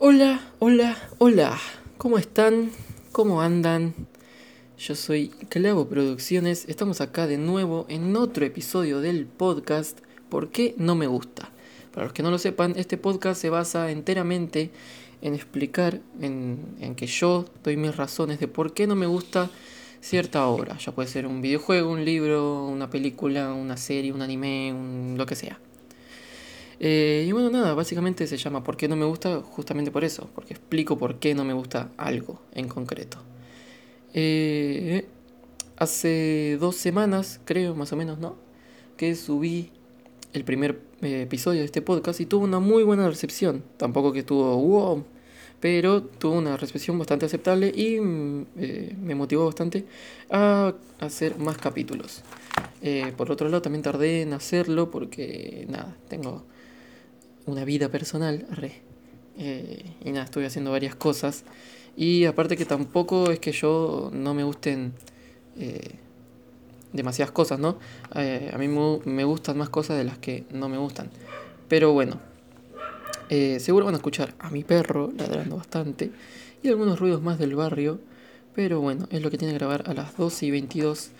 Hola, hola, hola. ¿Cómo están? ¿Cómo andan? Yo soy Clavo Producciones. Estamos acá de nuevo en otro episodio del podcast ¿Por qué no me gusta? Para los que no lo sepan, este podcast se basa enteramente en explicar, en, en que yo doy mis razones de por qué no me gusta cierta obra. Ya puede ser un videojuego, un libro, una película, una serie, un anime, un, lo que sea. Eh, y bueno, nada, básicamente se llama ¿Por qué no me gusta? Justamente por eso, porque explico por qué no me gusta algo en concreto. Eh, hace dos semanas, creo, más o menos, ¿no? Que subí el primer eh, episodio de este podcast y tuvo una muy buena recepción. Tampoco que tuvo wow, pero tuvo una recepción bastante aceptable y mm, me motivó bastante a hacer más capítulos. por otro lado, también tardé en hacerlo porque, nada, tengo una vida personal, eh, y nada, estoy haciendo varias cosas. Y aparte que tampoco es que yo no me gusten eh, demasiadas cosas, ¿no? Eh, a mí me gustan más cosas de las que no me gustan. Pero bueno, seguro van a escuchar a mi perro ladrando bastante y algunos ruidos más del barrio. Pero bueno, es lo que tiene que grabar a las 12 y 22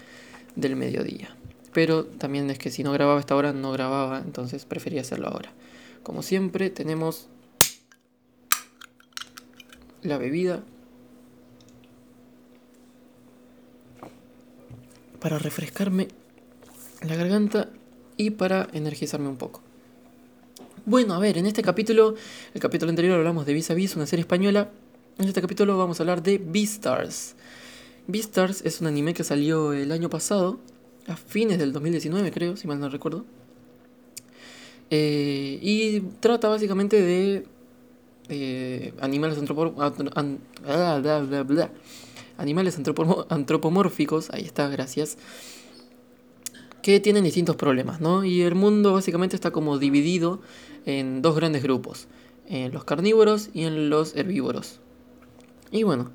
del mediodía. Pero también es que si no grababa esta hora, no grababa, entonces prefería hacerlo ahora. Como siempre tenemos la bebida para refrescarme la garganta y para energizarme un poco. Bueno, a ver, en este capítulo, el capítulo anterior hablamos de Vis a Vis, una serie española. En este capítulo vamos a hablar de Beastars. Beastars es un anime que salió el año pasado, a fines del 2019 creo, si mal no recuerdo. Eh, y trata básicamente de animales, ah, animales antropomórficos, ahí está, gracias, que tienen distintos problemas, ¿no? Y el mundo básicamente está como dividido en dos grandes grupos, en los carnívoros y en los herbívoros. Y bueno,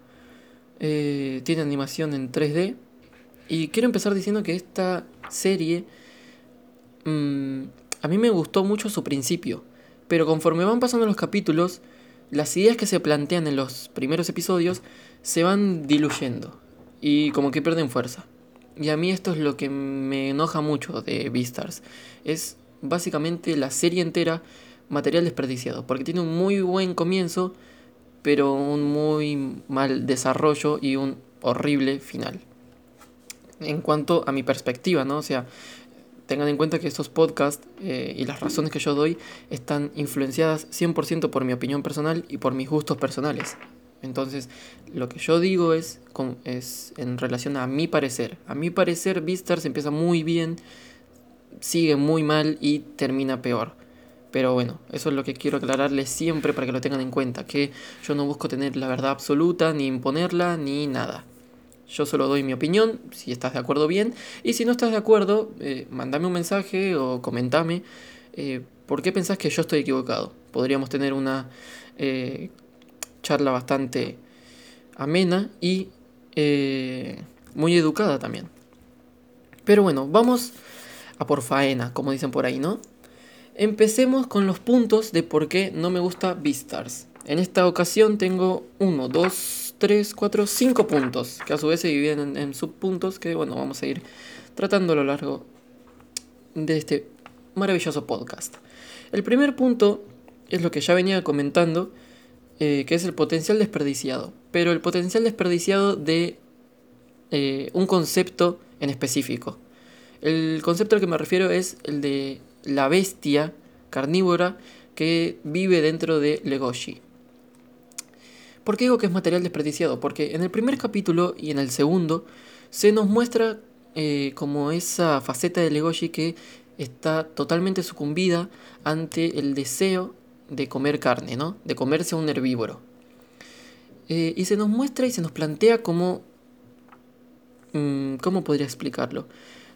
eh, tiene animación en 3D. Y quiero empezar diciendo que esta serie mm, a mí me gustó mucho su principio, pero conforme van pasando los capítulos, las ideas que se plantean en los primeros episodios se van diluyendo y como que pierden fuerza. Y a mí esto es lo que me enoja mucho de Beastars. Es básicamente la serie entera material desperdiciado, porque tiene un muy buen comienzo, pero un muy mal desarrollo y un horrible final. En cuanto a mi perspectiva, ¿no? O sea, tengan en cuenta que estos podcasts eh, y las razones que yo doy están influenciadas 100% por mi opinión personal y por mis gustos personales. Entonces, lo que yo digo es, es en relación a mi parecer. A mi parecer, Beastars empieza muy bien, sigue muy mal y termina peor. Pero bueno, eso es lo que quiero aclararles siempre para que lo tengan en cuenta, que yo no busco tener la verdad absoluta, ni imponerla, ni nada. Yo solo doy mi opinión, si estás de acuerdo bien, y si no estás de acuerdo, eh, mandame un mensaje o comentame eh, por qué pensás que yo estoy equivocado. Podríamos tener una eh, charla bastante amena y muy educada también. Pero bueno, vamos a por faena, como dicen por ahí, ¿no? Empecemos con los puntos de por qué no me gusta Beastars. En esta ocasión tengo uno, dos, 3, 4, 5 puntos, que a su vez se dividen en, subpuntos que, bueno, vamos a ir tratando a lo largo de este maravilloso podcast. El primer punto es lo que ya venía comentando, eh, que es el potencial desperdiciado, pero el potencial desperdiciado de eh, un concepto en específico. El concepto al que me refiero es el de la bestia carnívora que vive dentro de Legoshi. ¿Por qué digo que es material desperdiciado? Porque en el primer capítulo y en el segundo se nos muestra eh, como esa faceta de Legoshi que está totalmente sucumbida ante el deseo de comer carne, ¿no? De comerse un herbívoro. Eh, y se nos muestra y se nos plantea como... Mm, ¿Cómo podría explicarlo?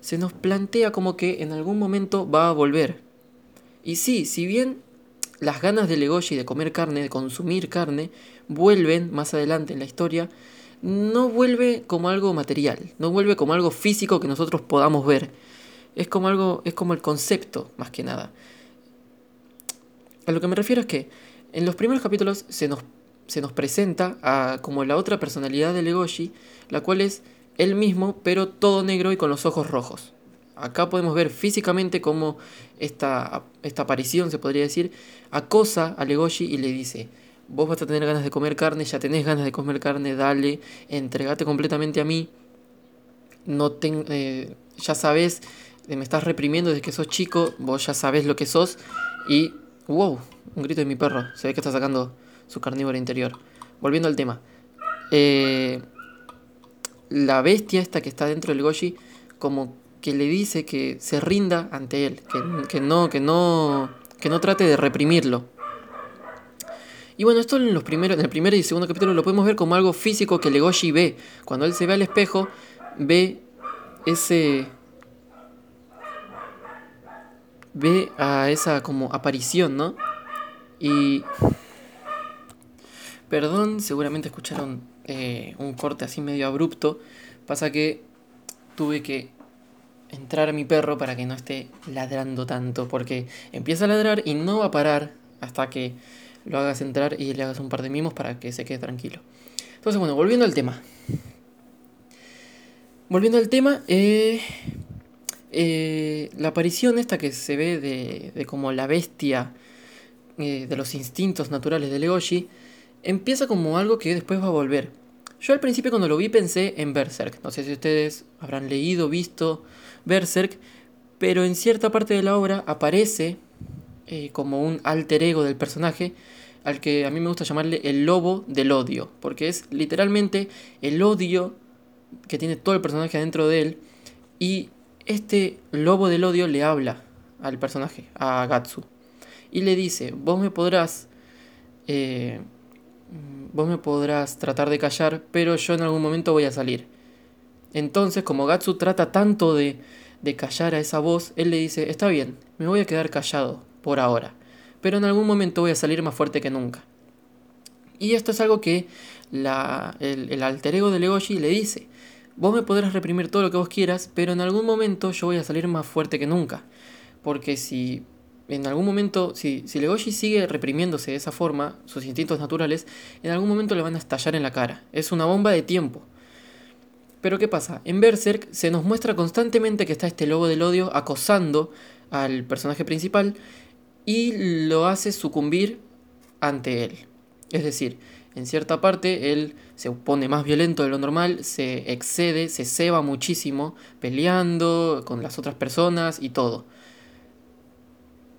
Se nos plantea como que en algún momento va a volver. Y sí, si bien las ganas de Legoshi de comer carne, de consumir carne, vuelven más adelante en la historia, no vuelve como algo material, no vuelve como algo físico que nosotros podamos ver. Es como algo, es como el concepto, más que nada. A lo que me refiero es que En los primeros capítulos se nos, se nos presenta como la otra personalidad de Legoshi, la cual es él mismo, pero todo negro y con los ojos rojos. Acá podemos ver físicamente cómo esta, esta aparición, se podría decir, acosa a Legoshi y le dice, vos vas a tener ganas de comer carne, ya tenés ganas de comer carne, dale, entregate completamente a mí, no eh, ya sabes, eh, me estás reprimiendo desde que sos chico, vos ya sabes lo que sos y, wow, un grito de mi perro, se ve que está sacando su carnívoro interior. Volviendo al tema, eh, la bestia esta que está dentro del Goshi, como que le dice que se rinda ante él, que, que no, que no, que no trate de reprimirlo. Y bueno, esto en, los primeros, en el primer y segundo capítulo lo podemos ver como algo físico que Legoshi ve. Cuando él se ve al espejo, ve ese... Ve a esa como aparición, ¿no? Y... Perdón, seguramente escucharon eh, un corte así medio abrupto. Pasa que tuve que entrar a mi perro para que no esté ladrando tanto. Porque empieza a ladrar y no va a parar hasta que lo hagas entrar y le hagas un par de mimos para que se quede tranquilo. Entonces, bueno, volviendo al tema. Volviendo al tema, eh, eh, la aparición esta que se ve de, como la bestia eh, de los instintos naturales de Legoshi, empieza como algo que después va a volver. Yo al principio cuando lo vi pensé en Berserk. No sé si ustedes habrán leído, visto Berserk, pero en cierta parte de la obra aparece como un alter ego del personaje al que a mí me gusta llamarle el lobo del odio, porque es literalmente el odio que tiene todo el personaje adentro de él y este lobo del odio le habla al personaje, a Gatsu, y le dice, vos me podrás, eh, vos me podrás tratar de callar, pero yo en algún momento voy a salir. Entonces, como Gatsu trata tanto de, de callar a esa voz, él le dice, está bien, me voy a quedar callado por ahora pero en algún momento voy a salir más fuerte que nunca. Y esto es algo que el, alter ego de Legoshi le dice. Vos me podrás reprimir todo lo que vos quieras, pero en algún momento yo voy a salir más fuerte que nunca. Porque si en algún momento, si, si Legoshi sigue reprimiéndose de esa forma, sus instintos naturales, en algún momento le van a estallar en la cara. Es una bomba de tiempo. Pero ¿qué pasa? En Berserk se nos muestra constantemente que está este lobo del odio acosando al personaje principal y lo hace sucumbir ante él. Es decir, en cierta parte él se pone más violento de lo normal, se excede, se ceba muchísimo, peleando con las otras personas y todo.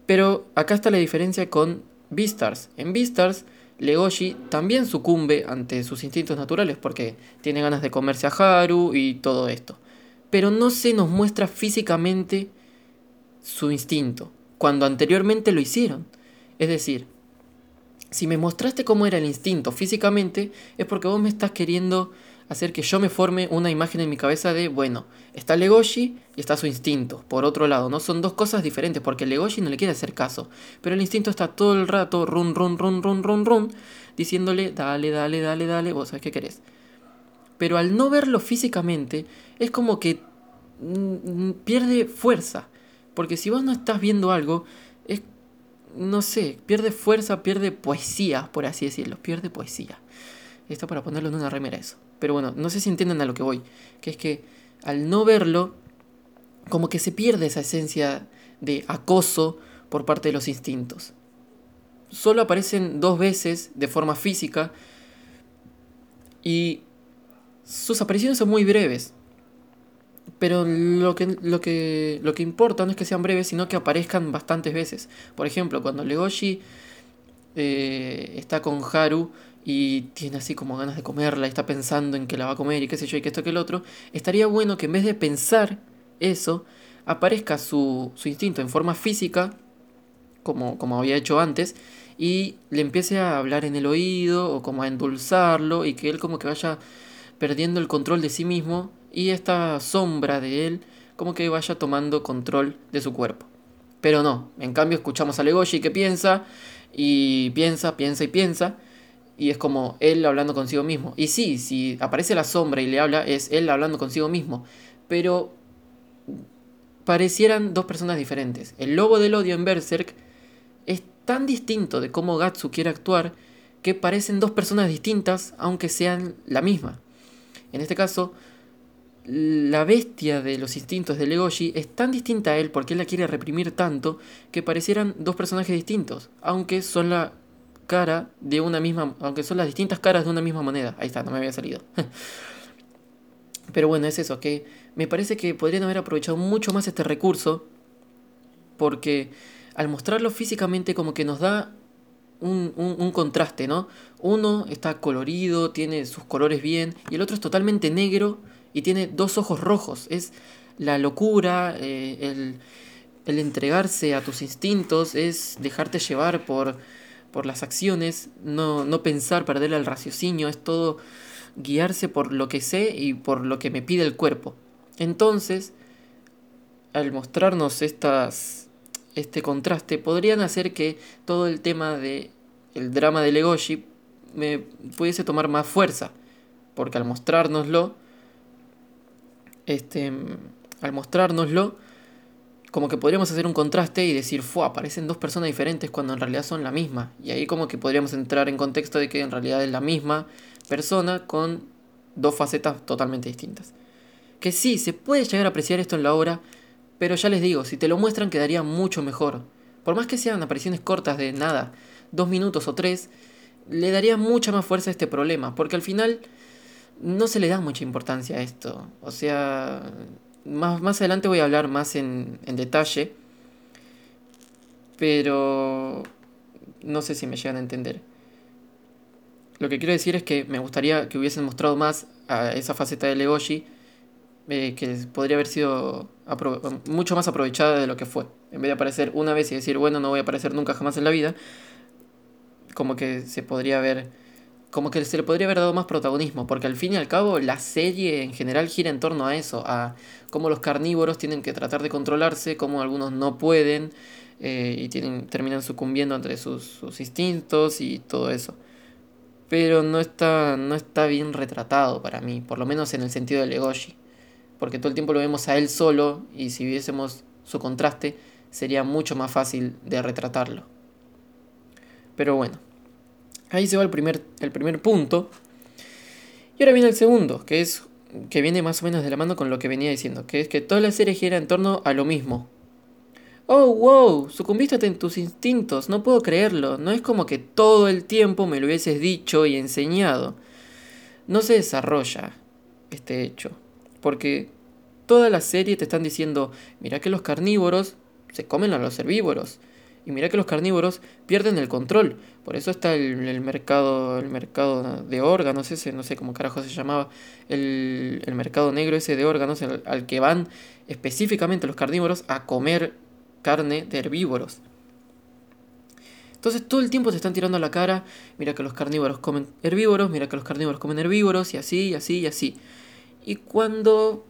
Pero acá está la diferencia con Beastars. En Beastars, Legoshi también sucumbe ante sus instintos naturales porque tiene ganas de comerse a Haru y todo esto. Pero no se nos muestra físicamente su instinto cuando anteriormente lo hicieron. Es decir, si me mostraste cómo era el instinto físicamente, es porque vos me estás queriendo hacer que yo me forme una imagen en mi cabeza de, bueno, está Legoshi y está su instinto, por otro lado, ¿no? Son dos cosas diferentes, porque Legoshi no le quiere hacer caso, pero el instinto está todo el rato, run, run, run, run, run, run, diciéndole, dale, dale, dale, dale, vos sabes qué querés. Pero al no verlo físicamente, es como que mm, mm, pierde fuerza. Porque si vos no estás viendo algo, es, no sé, pierde fuerza, pierde poesía, por así decirlo, pierde poesía. Esto para ponerlo en una remera eso. Pero bueno, no sé si entienden a lo que voy. Que es que al no verlo, como que se pierde esa esencia de acoso por parte de los instintos. Solo aparecen dos veces de forma física y sus apariciones son muy breves. Pero lo que, lo, que, lo que importa no es que sean breves, sino que aparezcan bastantes veces. Por ejemplo, cuando Legoshi eh, está con Haru y tiene así como ganas de comerla y está pensando en que la va a comer y qué sé yo y que esto que el otro, estaría bueno que en vez de pensar eso, aparezca su, su instinto en forma física, como, como había hecho antes, y le empiece a hablar en el oído o como a endulzarlo y que él como que vaya perdiendo el control de sí mismo y esta sombra de él como que vaya tomando control de su cuerpo. Pero no, en cambio escuchamos a Legoshi que piensa y piensa, piensa y piensa y es como él hablando consigo mismo. Y sí, si aparece la sombra y le habla es él hablando consigo mismo, pero parecieran dos personas diferentes. El lobo del odio en Berserk es tan distinto de cómo Gatsu quiere actuar que parecen dos personas distintas aunque sean la misma. En este caso, la bestia de los instintos de Legoshi es tan distinta a él porque él la quiere reprimir tanto que parecieran dos personajes distintos, aunque son la cara de una misma, aunque son las distintas caras de una misma moneda. Ahí está, no me había salido. Pero bueno, es eso, que me parece que podrían haber aprovechado mucho más este recurso porque al mostrarlo físicamente como que nos da un, un, contraste, ¿no? Uno está colorido, tiene sus colores bien, y el otro es totalmente negro y tiene dos ojos rojos. Es la locura, eh, el, el, entregarse a tus instintos, es dejarte llevar por, por las acciones, no, no pensar, perder el raciocinio, es todo guiarse por lo que sé y por lo que me pide el cuerpo. Entonces, al mostrarnos estas, este contraste, podrían hacer que todo el tema de el drama de Legoshi me pudiese tomar más fuerza, porque al mostrárnoslo, este, al mostrárnoslo, como que podríamos hacer un contraste y decir, fue, aparecen dos personas diferentes cuando en realidad son la misma. Y ahí como que podríamos entrar en contexto de que en realidad es la misma persona con dos facetas totalmente distintas. Que sí, se puede llegar a apreciar esto en la obra, pero ya les digo, si te lo muestran quedaría mucho mejor. Por más que sean apariciones cortas de nada, dos minutos o tres, le daría mucha más fuerza a este problema, porque al final no se le da mucha importancia a esto. O sea, más, más adelante voy a hablar más en, en detalle, pero no sé si me llegan a entender. Lo que quiero decir es que me gustaría que hubiesen mostrado más a esa faceta de Legoshi, eh, que podría haber sido mucho más aprovechada de lo que fue. En vez de aparecer una vez y decir, bueno, no voy a aparecer nunca jamás en la vida, como que se podría haber como que se le podría haber dado más protagonismo, porque al fin y al cabo la serie en general gira en torno a eso, a cómo los carnívoros tienen que tratar de controlarse, cómo algunos no pueden eh, y tienen, terminan sucumbiendo entre sus, sus, instintos y todo eso. Pero no está, no está bien retratado para mí, por lo menos en el sentido de Legoshi, porque todo el tiempo lo vemos a él solo y si viésemos su contraste sería mucho más fácil de retratarlo. Pero bueno. Ahí se va el primer, el primer punto. Y ahora viene el segundo, que es que viene más o menos de la mano con lo que venía diciendo, que es que toda la serie gira en torno a lo mismo. Oh, wow, sucumbiste en tus instintos, no puedo creerlo, no es como que todo el tiempo me lo hubieses dicho y enseñado. No se desarrolla este hecho, porque toda la serie te están diciendo, mira que los carnívoros se comen a los herbívoros, y mira que los carnívoros pierden el control. Por eso está el, mercado el mercado de órganos, ese, no sé cómo carajo se llamaba, el, mercado negro ese de órganos al, que van específicamente los carnívoros a comer carne de herbívoros. Entonces todo el tiempo te están tirando a la cara, mira que los carnívoros comen herbívoros, mira que los carnívoros comen herbívoros, y así, y así, y así. Y cuando,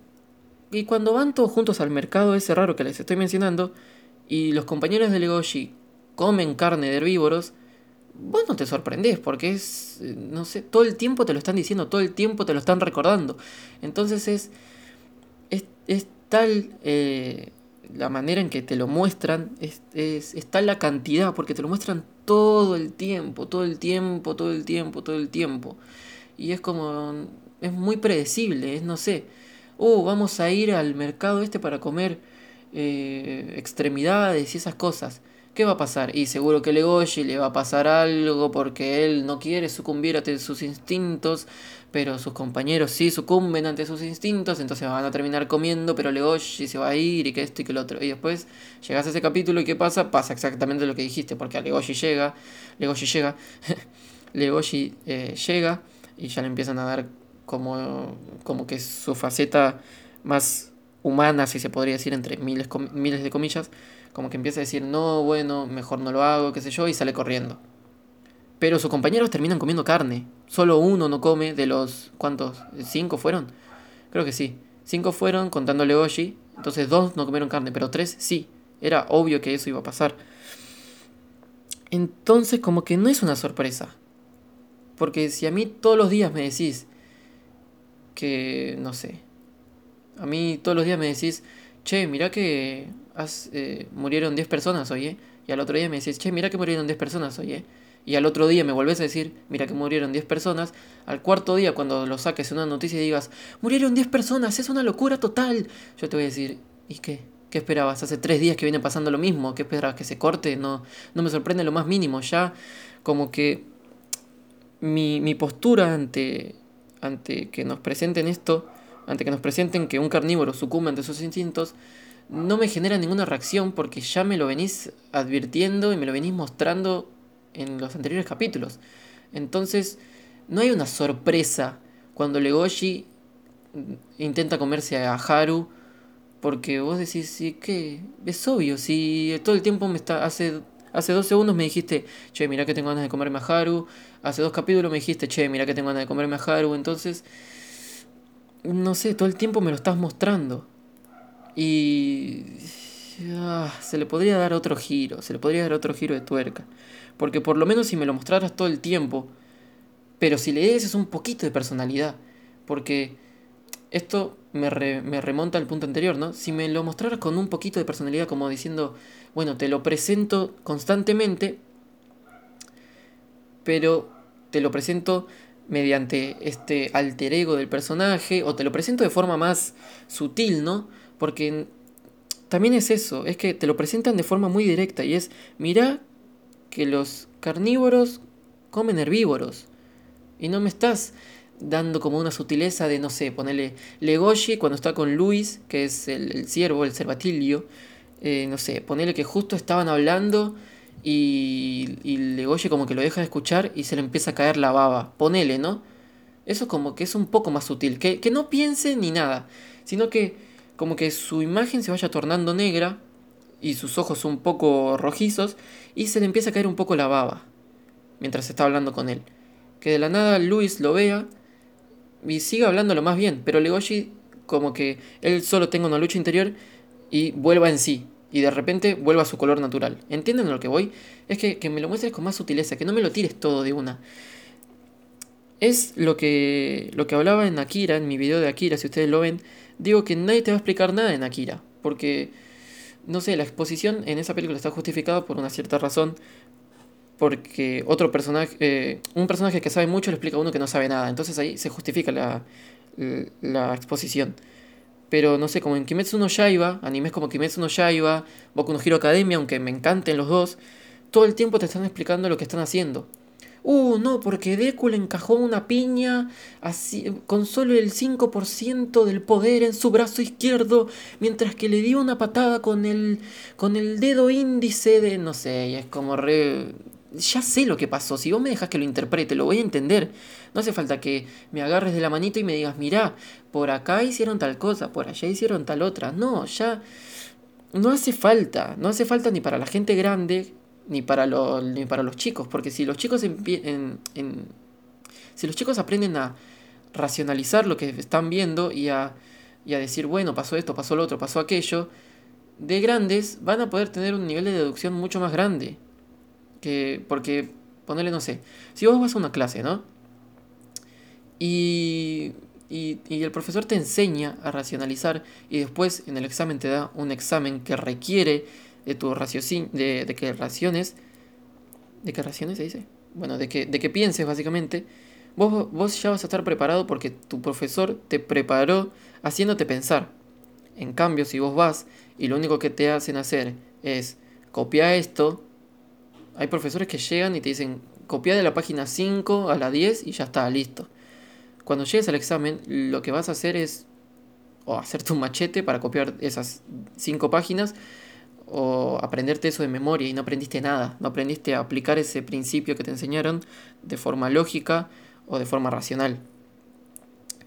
y cuando van todos juntos al mercado ese raro que les estoy mencionando, y los compañeros de Legoshi comen carne de herbívoros, vos no te sorprendés porque es, eh, no sé, todo el tiempo te lo están diciendo, todo el tiempo te lo están recordando. Entonces es, es, tal eh, la manera en que te lo muestran, es, es, es tal la cantidad, porque te lo muestran todo el tiempo, todo el tiempo, todo el tiempo, todo el tiempo. Y es como, es muy predecible, es, no sé, oh, vamos a ir al mercado este para comer eh, extremidades y esas cosas. ¿Qué va a pasar? Y seguro que Legoshi le va a pasar algo porque él no quiere sucumbir ante sus instintos, pero sus compañeros sí sucumben ante sus instintos, entonces van a terminar comiendo, pero Legoshi se va a ir y que esto y que lo otro. Y después llegas a ese capítulo y ¿qué pasa? Pasa exactamente lo que dijiste, porque a Legoshi llega, Legoshi llega, Legoshi eh, llega y ya le empiezan a dar como, como que su faceta más humana, si se podría decir, entre miles, miles de comillas, como que empieza a decir, no, bueno, mejor no lo hago, qué sé yo, y sale corriendo. Pero sus compañeros terminan comiendo carne. Solo uno no come de los... ¿Cuántos? ¿Cinco fueron? Creo que sí. Cinco fueron contando Legoshi. Entonces dos no comieron carne, pero tres sí. Era obvio que eso iba a pasar. Entonces como que no es una sorpresa. Porque si a mí todos los días me decís que, no sé, a mí todos los días me decís, che, mirá que eh, murieron 10 personas hoy, ¿eh? Y al otro día me decís, che, mira que murieron 10 personas hoy, ¿eh? Y al otro día me volvés a decir, mira que murieron 10 personas. Al cuarto día, cuando lo saques en una noticia y digas, murieron 10 personas, es una locura total. Yo te voy a decir, ¿y qué? ¿Qué esperabas? Hace tres días que viene pasando lo mismo. ¿Qué esperabas? ¿Que se corte? No, no me sorprende lo más mínimo. Ya como que mi, mi postura ante, ante que nos presenten esto, ante que nos presenten que un carnívoro sucumbe ante sus instintos, no me genera ninguna reacción porque ya me lo venís advirtiendo y me lo venís mostrando en los anteriores capítulos. Entonces, no hay una sorpresa cuando Legoshi intenta comerse a Haru porque vos decís, sí, que es obvio, si todo el tiempo me está hace hace dos segundos me dijiste, "Che, mira que tengo ganas de comerme a Haru." Hace dos capítulos me dijiste, "Che, mira que tengo ganas de comerme a Haru." Entonces, no sé, todo el tiempo me lo estás mostrando. Y ah, se le podría dar otro giro, se le podría dar otro giro de tuerca. Porque por lo menos si me lo mostraras todo el tiempo, pero si le des un poquito de personalidad, porque esto me, me, remonta al punto anterior, ¿no? Si me lo mostraras con un poquito de personalidad, como diciendo, bueno, te lo presento constantemente, pero te lo presento mediante este alter ego del personaje, o te lo presento de forma más sutil, ¿no? Porque también es eso, es que te lo presentan de forma muy directa y es, mira que los carnívoros comen herbívoros. Y no me estás dando como una sutileza de, no sé, ponerle Legoshi cuando está con Luis, que es el, el ciervo, el cervatilio. Eh, no sé, ponerle que justo estaban hablando y, y Legoshi como que lo deja de escuchar y se le empieza a caer la baba. Ponele, ¿no? Eso como que es un poco más sutil. Que, que no piense ni nada, sino que como que su imagen se vaya tornando negra y sus ojos un poco rojizos y se le empieza a caer un poco la baba mientras está hablando con él. Que de la nada Luis lo vea y siga hablándolo más bien, pero Legoshi como que él solo tenga una lucha interior y vuelva en sí. Y de repente vuelva a su color natural. ¿Entienden lo que voy? Es que, que me lo muestres con más sutileza, que no me lo tires todo de una. Es lo que, lo que hablaba en Akira, en mi video de Akira, si ustedes lo ven, digo que nadie te va a explicar nada en Akira, porque, no sé, la exposición en esa película está justificada por una cierta razón, porque otro personaje, eh, un personaje que sabe mucho le explica a uno que no sabe nada, entonces ahí se justifica la, la exposición. Pero no sé, como en Kimetsu no Yaiba, animes como Kimetsu no Yaiba, Boku no Hero Academia, aunque me encanten los dos, todo el tiempo te están explicando lo que están haciendo. Uh, no, porque Deku le encajó una piña así, con solo el 5% del poder en su brazo izquierdo, mientras que le dio una patada con el, con el dedo índice de, no sé, y es como re... Ya sé lo que pasó, si vos me dejas que lo interprete, lo voy a entender. No hace falta que me agarres de la manito y me digas, mirá, por acá hicieron tal cosa, por allá hicieron tal otra. No, ya... No hace falta, no hace falta ni para la gente grande ni para, ni para los chicos, porque si los chicos en, si los chicos aprenden a racionalizar lo que están viendo y a, y a decir, bueno, pasó esto, pasó lo otro, pasó aquello, de grandes van a poder tener un nivel de deducción mucho más grande. Que, porque, ponerle, no sé, si vos vas a una clase, ¿no? Y, y, y, el profesor te enseña a racionalizar y después en el examen te da un examen que requiere de tu raciocinio, de, de que raciones, de que raciones se dice, bueno, de que, de que pienses básicamente, vos, vos ya vas a estar preparado porque tu profesor te preparó haciéndote pensar. En cambio, si vos vas y lo único que te hacen hacer es copiar esto, hay profesores que llegan y te dicen, copia de la página 5 a la 10 y ya está, listo. Cuando llegues al examen, lo que vas a hacer es o hacerte un machete para copiar esas 5 páginas o aprenderte eso de memoria y no aprendiste nada, no aprendiste a aplicar ese principio que te enseñaron de forma lógica o de forma racional.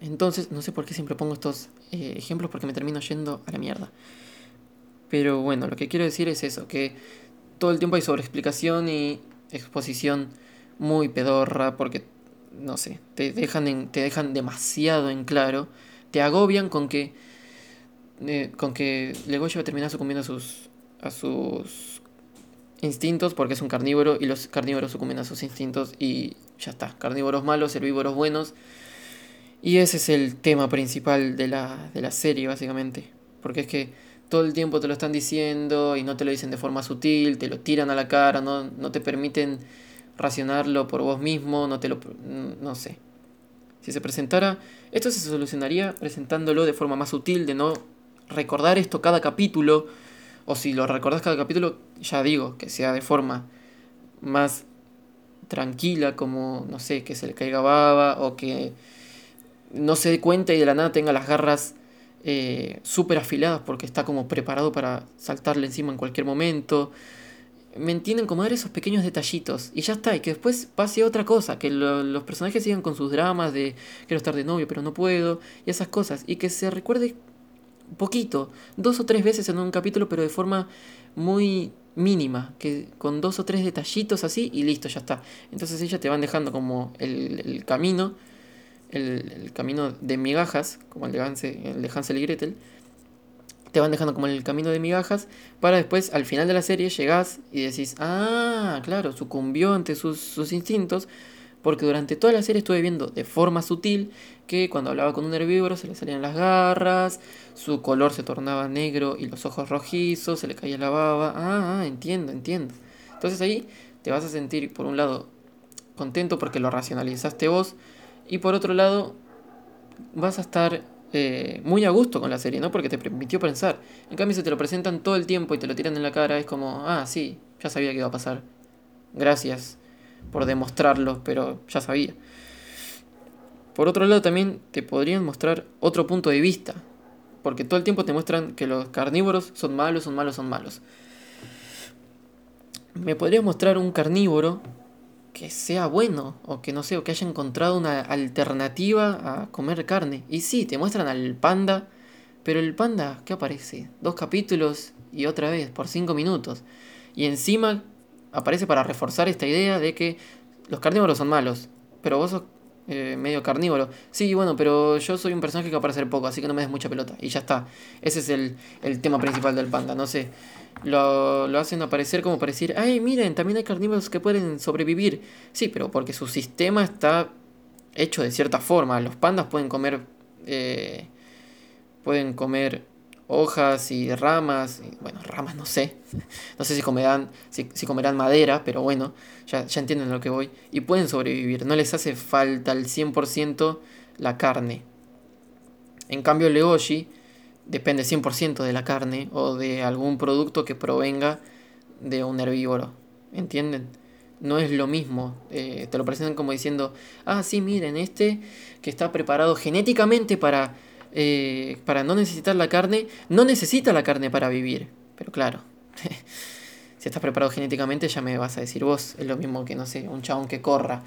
Entonces, no sé por qué siempre pongo estos eh, ejemplos porque me termino yendo a la mierda. Pero bueno, lo que quiero decir es eso, que todo el tiempo hay sobreexplicación y exposición muy pedorra porque, no sé, te dejan, te dejan demasiado en claro, te agobian con que, eh, con que Legoshi va a terminar sucumbiendo a sus, a sus instintos porque es un carnívoro y los carnívoros sucumben a sus instintos y ya está. Carnívoros malos, herbívoros buenos. Y ese es el tema principal de la, de la serie, básicamente. Porque es que todo el tiempo te lo están diciendo y no te lo dicen de forma sutil, te lo tiran a la cara, no, no te permiten racionarlo por vos mismo, no te lo... no sé. Si se presentara, esto se solucionaría presentándolo de forma más sutil, de no recordar esto cada capítulo, o si lo recordás cada capítulo, ya digo, que sea de forma más tranquila, como, no sé, que se le caiga baba, o que no se dé cuenta y de la nada tenga las garras eh, súper porque está como preparado para saltarle encima en cualquier momento. ¿Me entienden? Como dar esos pequeños detallitos. Y ya está, y que después pase otra cosa, que los personajes sigan con sus dramas de quiero estar de novio pero no puedo, y esas cosas. Y que se recuerde poquito, dos o tres veces en un capítulo, pero de forma muy mínima, que con dos o tres detallitos así y listo, ya está. Entonces ellas te van dejando como el camino el, camino de migajas, como el de, Hansel, y Gretel, te van dejando como el camino de migajas para después al final de la serie llegás y decís, ah, claro, sucumbió ante sus, sus, instintos porque durante toda la serie estuve viendo de forma sutil que cuando hablaba con un herbívoro se le salían las garras, su color se tornaba negro y los ojos rojizos, se le caía la baba, ah, ah entiendo, entiendo. Entonces ahí te vas a sentir por un lado contento porque lo racionalizaste vos, y por otro lado, vas a estar eh, muy a gusto con la serie, ¿no? Porque te permitió pensar. En cambio, si te lo presentan todo el tiempo y te lo tiran en la cara, es como, ah, sí, ya sabía que iba a pasar. Gracias por demostrarlo, pero ya sabía. Por otro lado, también te podrían mostrar otro punto de vista. Porque todo el tiempo te muestran que los carnívoros son malos, son malos, son malos. Me podrías mostrar un carnívoro que sea bueno o que no sé, o que haya encontrado una alternativa a comer carne. Y sí, te muestran al panda, pero el panda, ¿qué aparece? Dos capítulos y otra vez, por cinco minutos. Y encima aparece para reforzar esta idea de que los carnívoros son malos, pero vos sos eh, medio carnívoro. Sí, bueno, pero yo soy un personaje que va a aparecer poco, así que no me des mucha pelota. Y ya está. Ese es el, el tema principal del panda, no sé lo, lo, hacen aparecer como para decir, ay, miren, también hay carnívoros que pueden sobrevivir. Sí, pero porque su sistema está hecho de cierta forma. Los pandas pueden comer, eh, pueden comer hojas y ramas, bueno, ramas no sé, no sé si comerán, si, comerán madera, pero bueno, ya, ya entienden lo que voy, y pueden sobrevivir, no les hace falta al 100% la carne. En cambio, Leoshi depende 100% de la carne o de algún producto que provenga de un herbívoro. ¿Entienden? No es lo mismo. Eh, te lo presentan como diciendo, ah, sí, miren, este que está preparado genéticamente para, eh, para no necesitar la carne, no necesita la carne para vivir. Pero claro, si estás preparado genéticamente ya me vas a decir vos. Es lo mismo que, no sé, un chabón que corra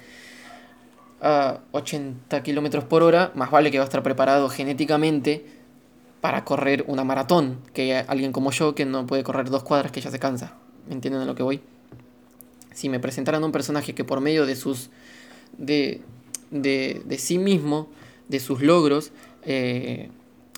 a 80 kilómetros por hora, más vale que va a estar preparado genéticamente para correr una maratón que alguien como yo que no puede correr dos cuadras que ya se cansa. ¿Me entienden a lo que voy? Si me presentaran un personaje que por medio de sus. de, de, de sí mismo, de sus logros, eh,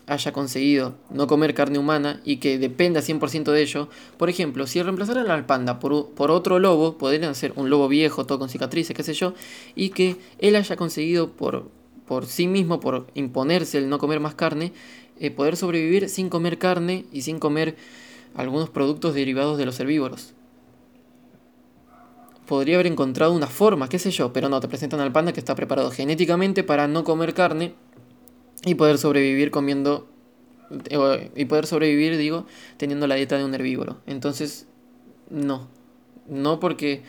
haya conseguido no comer carne humana y que dependa 100% de ello. Por ejemplo, si reemplazaran al panda por, por, otro lobo, podrían ser un lobo viejo, todo con cicatrices, qué sé yo, y que él haya conseguido por, por sí mismo, por imponerse el no comer más carne, eh, poder sobrevivir sin comer carne y sin comer algunos productos derivados de los herbívoros. Podría haber encontrado una forma, qué sé yo, pero no, te presentan al panda que está preparado genéticamente para no comer carne y poder sobrevivir comiendo eh, y poder sobrevivir, digo, teniendo la dieta de un herbívoro. Entonces, no. No porque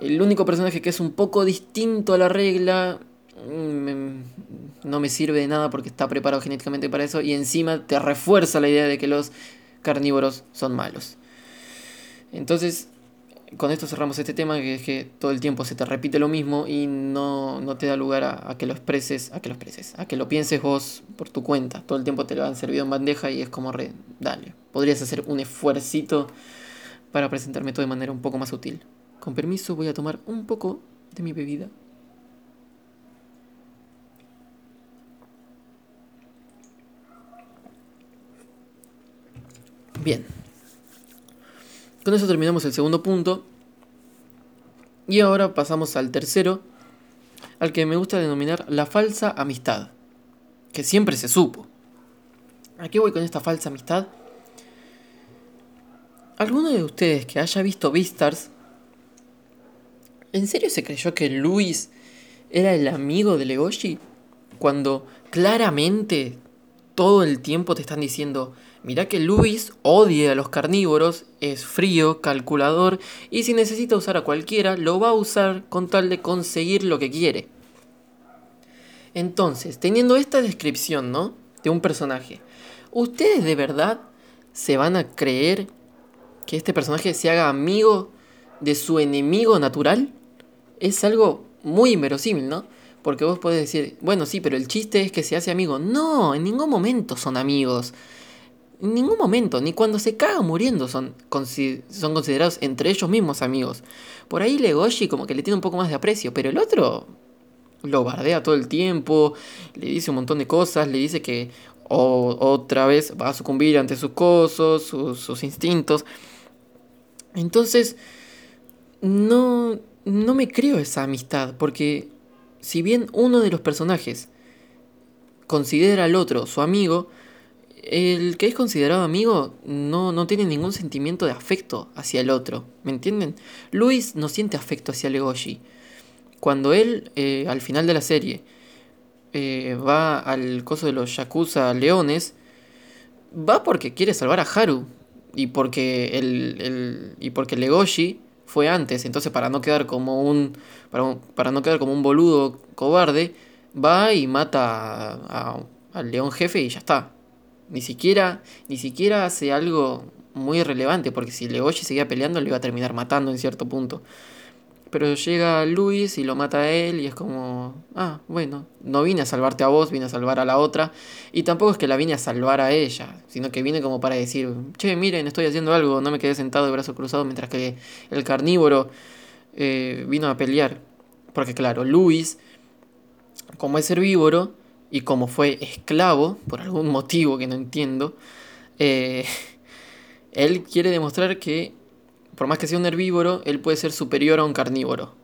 el único personaje que es un poco distinto a la regla no me sirve de nada porque está preparado genéticamente para eso y encima te refuerza la idea de que los carnívoros son malos. Entonces, con esto cerramos este tema, que es que todo el tiempo se te repite lo mismo y no, te da lugar a, que lo expreses, a que lo expreses, a que lo pienses vos por tu cuenta. Todo el tiempo te lo han servido en bandeja y es como re, dale, podrías hacer un esfuercito para presentarme todo de manera un poco más útil. Con permiso voy a tomar un poco de mi bebida. Bien. Con eso terminamos el segundo punto. Y ahora pasamos al tercero, al que me gusta denominar la falsa amistad, que siempre se supo. ¿A qué voy con esta falsa amistad? ¿Alguno de ustedes que haya visto Beastars, ¿en serio se creyó que Luis era el amigo de Legoshi? Cuando claramente todo el tiempo te están diciendo, mira que Luis odia a los carnívoros, es frío, calculador, y si necesita usar a cualquiera, lo va a usar con tal de conseguir lo que quiere. Entonces, teniendo esta descripción, ¿no? De un personaje, ¿ustedes de verdad se van a creer que este personaje se haga amigo de su enemigo natural? Es algo muy inverosímil, ¿no? Porque vos podés decir, bueno, sí, pero el chiste es que se hace amigo. No, en ningún momento son amigos. En ningún momento, ni cuando se caga muriendo son, son considerados entre ellos mismos amigos. Por ahí Legoshi como que le tiene un poco más de aprecio, pero el otro lo bardea todo el tiempo, le dice un montón de cosas, le dice que otra vez va a sucumbir ante sus cosas, sus, sus instintos. Entonces, no, no me creo esa amistad, porque si bien uno de los personajes considera al otro su amigo, el que es considerado amigo no, no tiene ningún sentimiento de afecto hacia el otro, ¿me entienden? Luis no siente afecto hacia Legoshi. Cuando él, eh, al final de la serie, eh, va al coso de los Yakuza Leones, va porque quiere salvar a Haru. Y porque el, el, y porque Legoshi fue antes. Entonces, para no quedar como un. Para, no quedar como un boludo cobarde, va y mata al león jefe y ya está. Ni siquiera, ni siquiera hace algo muy relevante, porque si Legoshi seguía peleando, le iba a terminar matando en cierto punto. Pero llega Luis y lo mata a él y es como, ah, bueno, no vine a salvarte a vos, vine a salvar a la otra. Y tampoco es que la vine a salvar a ella, sino que vine como para decir, che, miren, estoy haciendo algo, no me quedé sentado de brazos cruzados mientras que el carnívoro eh, vino a pelear. Porque claro, Luis, como es herbívoro y como fue esclavo, por algún motivo que no entiendo, eh, él quiere demostrar que por más que sea un herbívoro, él puede ser superior a un carnívoro.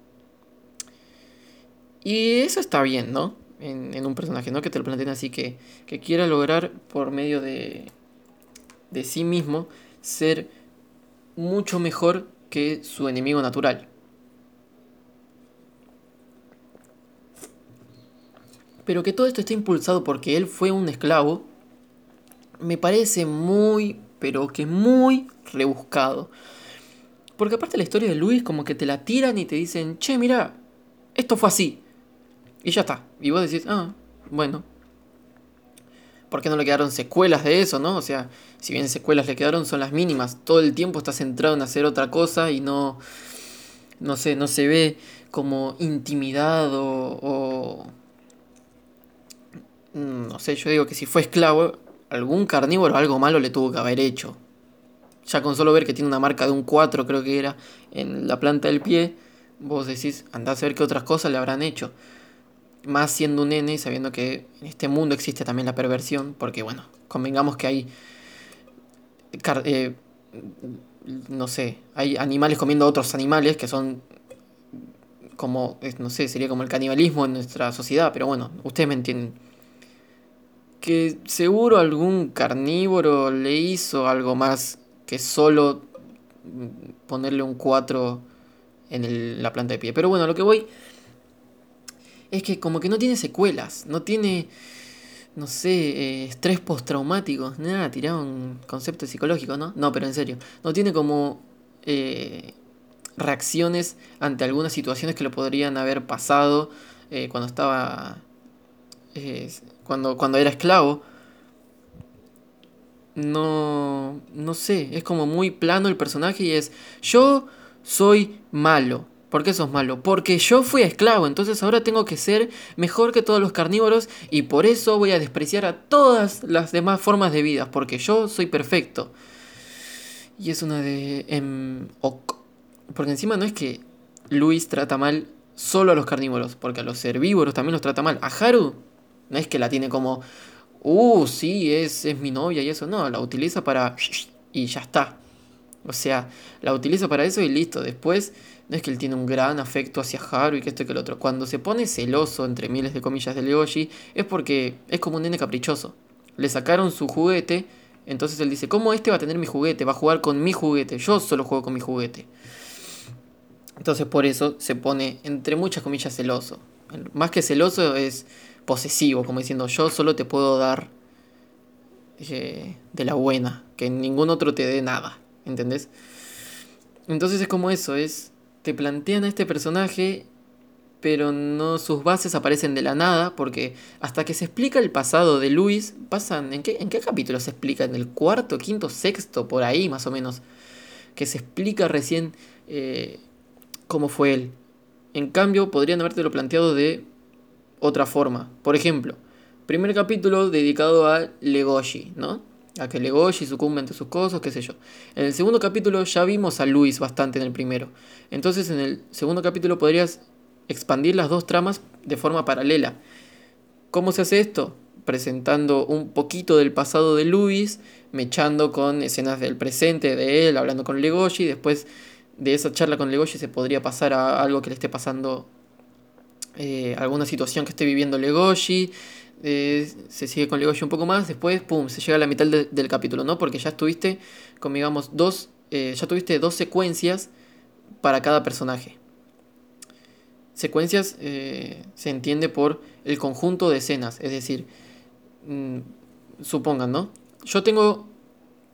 Y eso está bien, ¿no? En, un personaje, ¿no? Que te lo planteen así, que, que quiera lograr por medio de, de sí mismo ser mucho mejor que su enemigo natural. Pero que todo esto esté impulsado porque él fue un esclavo, me parece muy, pero que muy rebuscado. Porque aparte la historia de Luis como que te la tiran y te dicen, che, mira, esto fue así. Y ya está. Y vos decís, ah, bueno. ¿Por qué no le quedaron secuelas de eso, no? O sea, si bien secuelas le quedaron, son las mínimas. Todo el tiempo está centrado en hacer otra cosa y no. No sé, no se ve como intimidado o. No sé, yo digo que si fue esclavo, algún carnívoro algo malo le tuvo que haber hecho. Ya con solo ver que tiene una marca de un 4, creo que era, en la planta del pie, vos decís, andás a ver qué otras cosas le habrán hecho. Más siendo un nene y sabiendo que en este mundo existe también la perversión, porque bueno, convengamos que hay. Eh, no sé, hay animales comiendo a otros animales que son como, no sé, sería como el canibalismo en nuestra sociedad, pero bueno, ustedes me entienden. Que seguro algún carnívoro le hizo algo más que solo ponerle un 4 en la planta de pie. Pero bueno, lo que voy es que como que no tiene secuelas, no tiene, no sé, eh, estrés postraumático, nada, tiraba un concepto psicológico, ¿no? No, pero en serio, no tiene como eh, reacciones ante algunas situaciones que lo podrían haber pasado eh, cuando estaba, cuando, cuando era esclavo no, no sé, es como muy plano el personaje y es, yo soy malo. ¿Por qué sos malo? Porque yo fui esclavo, entonces ahora tengo que ser mejor que todos los carnívoros y por eso voy a despreciar a todas las demás formas de vida, porque yo soy perfecto. Y es una de... Em, porque encima no es que Luis trata mal solo a los carnívoros, porque a los herbívoros también los trata mal. A Haru no es que la tiene como uh, sí, es, es mi novia y eso. No, la utiliza para... y ya está. O sea, la utiliza para eso y listo. Después, no es que él tiene un gran afecto hacia Haru y que esto y que el otro. Cuando se pone celoso, entre miles de comillas, de Legoshi, es porque es como un nene caprichoso. Le sacaron su juguete Entonces él dice, ¿cómo este va a tener mi juguete? Va a jugar con mi juguete. Yo solo juego con mi juguete. Entonces por eso se pone, entre muchas comillas, celoso. Más que celoso es posesivo, como diciendo, yo solo te puedo dar eh, de la buena, que ningún otro te dé nada, ¿entendés? Entonces es como eso, es, te plantean a este personaje, pero no sus bases aparecen de la nada, porque hasta que se explica el pasado de Luis, pasan, ¿en qué, en qué capítulo se explica? En el cuarto, quinto, sexto, por ahí más o menos, que se explica recién eh, cómo fue él. En cambio, podrían habértelo planteado de otra forma. Por ejemplo, primer capítulo dedicado a Legoshi, ¿no? A que Legoshi sucumbe ante sus cosas, qué sé yo. En el segundo capítulo ya vimos a Luis bastante en el primero. Entonces en el segundo capítulo podrías expandir las dos tramas de forma paralela. ¿Cómo se hace esto? Presentando un poquito del pasado de Luis, mechando con escenas del presente de él, hablando con Legoshi, después de esa charla con Legoshi se podría pasar a algo que le esté pasando, eh, alguna situación que esté viviendo Legoshi, eh, se sigue con Legoshi un poco más, después, pum, se llega a la mitad del capítulo, ¿no? Porque ya estuviste con, digamos, dos, eh, ya tuviste dos secuencias para cada personaje. Secuencias se entiende por el conjunto de escenas, es decir, mm, supongan, ¿no? Yo tengo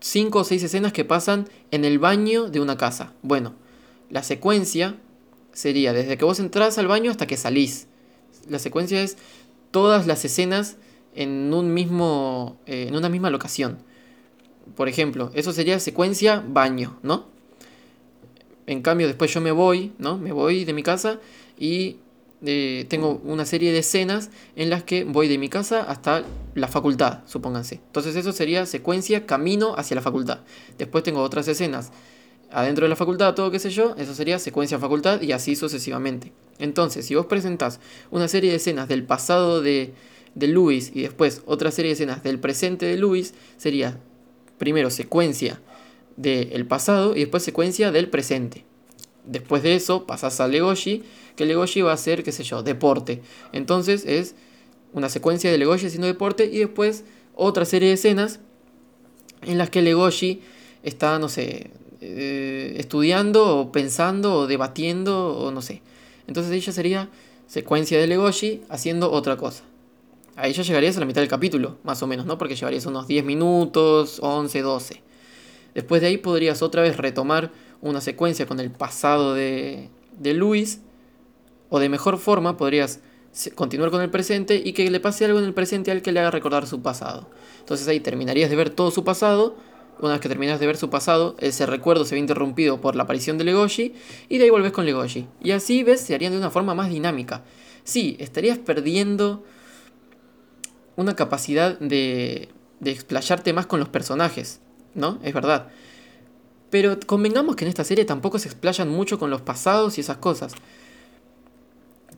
cinco o seis escenas que pasan en el baño de una casa. Bueno, la secuencia sería desde que vos entras al baño hasta que salís. La secuencia es todas las escenas en un mismo eh, en una misma locación. Por ejemplo, eso sería secuencia baño, ¿no? En cambio, después yo me voy, ¿no? Me voy de mi casa y eh, tengo una serie de escenas en las que voy de mi casa hasta la facultad, supónganse. Entonces eso sería secuencia camino hacia la facultad. Después tengo otras escenas adentro de la facultad, todo qué sé yo, eso sería secuencia facultad y así sucesivamente. Entonces, si vos presentás una serie de escenas del pasado de, de Luis y después otra serie de escenas del presente de Luis, sería primero secuencia del pasado y después secuencia del presente. Después de eso pasás a Legoshi, que Legoshi va a ser, qué sé yo, deporte. Entonces es una secuencia de Legoshi haciendo deporte y después otra serie de escenas en las que Legoshi está, no sé, eh, estudiando o pensando o debatiendo o no sé. Entonces ella sería secuencia de Legoshi haciendo otra cosa. Ahí ya llegarías a la mitad del capítulo, más o menos, ¿no? Porque llevarías unos 10 minutos, 11, 12. Después de ahí podrías otra vez retomar una secuencia con el pasado de, de Luis, o de mejor forma podrías continuar con el presente y que le pase algo en el presente al que le haga recordar su pasado. Entonces ahí terminarías de ver todo su pasado. Una vez que terminas de ver su pasado, ese recuerdo se ve interrumpido por la aparición de Legoshi y de ahí volvés con Legoshi. Y así ves, se harían de una forma más dinámica. Sí, estarías perdiendo una capacidad de, de explayarte más con los personajes, ¿no? Es verdad. Pero convengamos que en esta serie tampoco se explayan mucho con los pasados y esas cosas.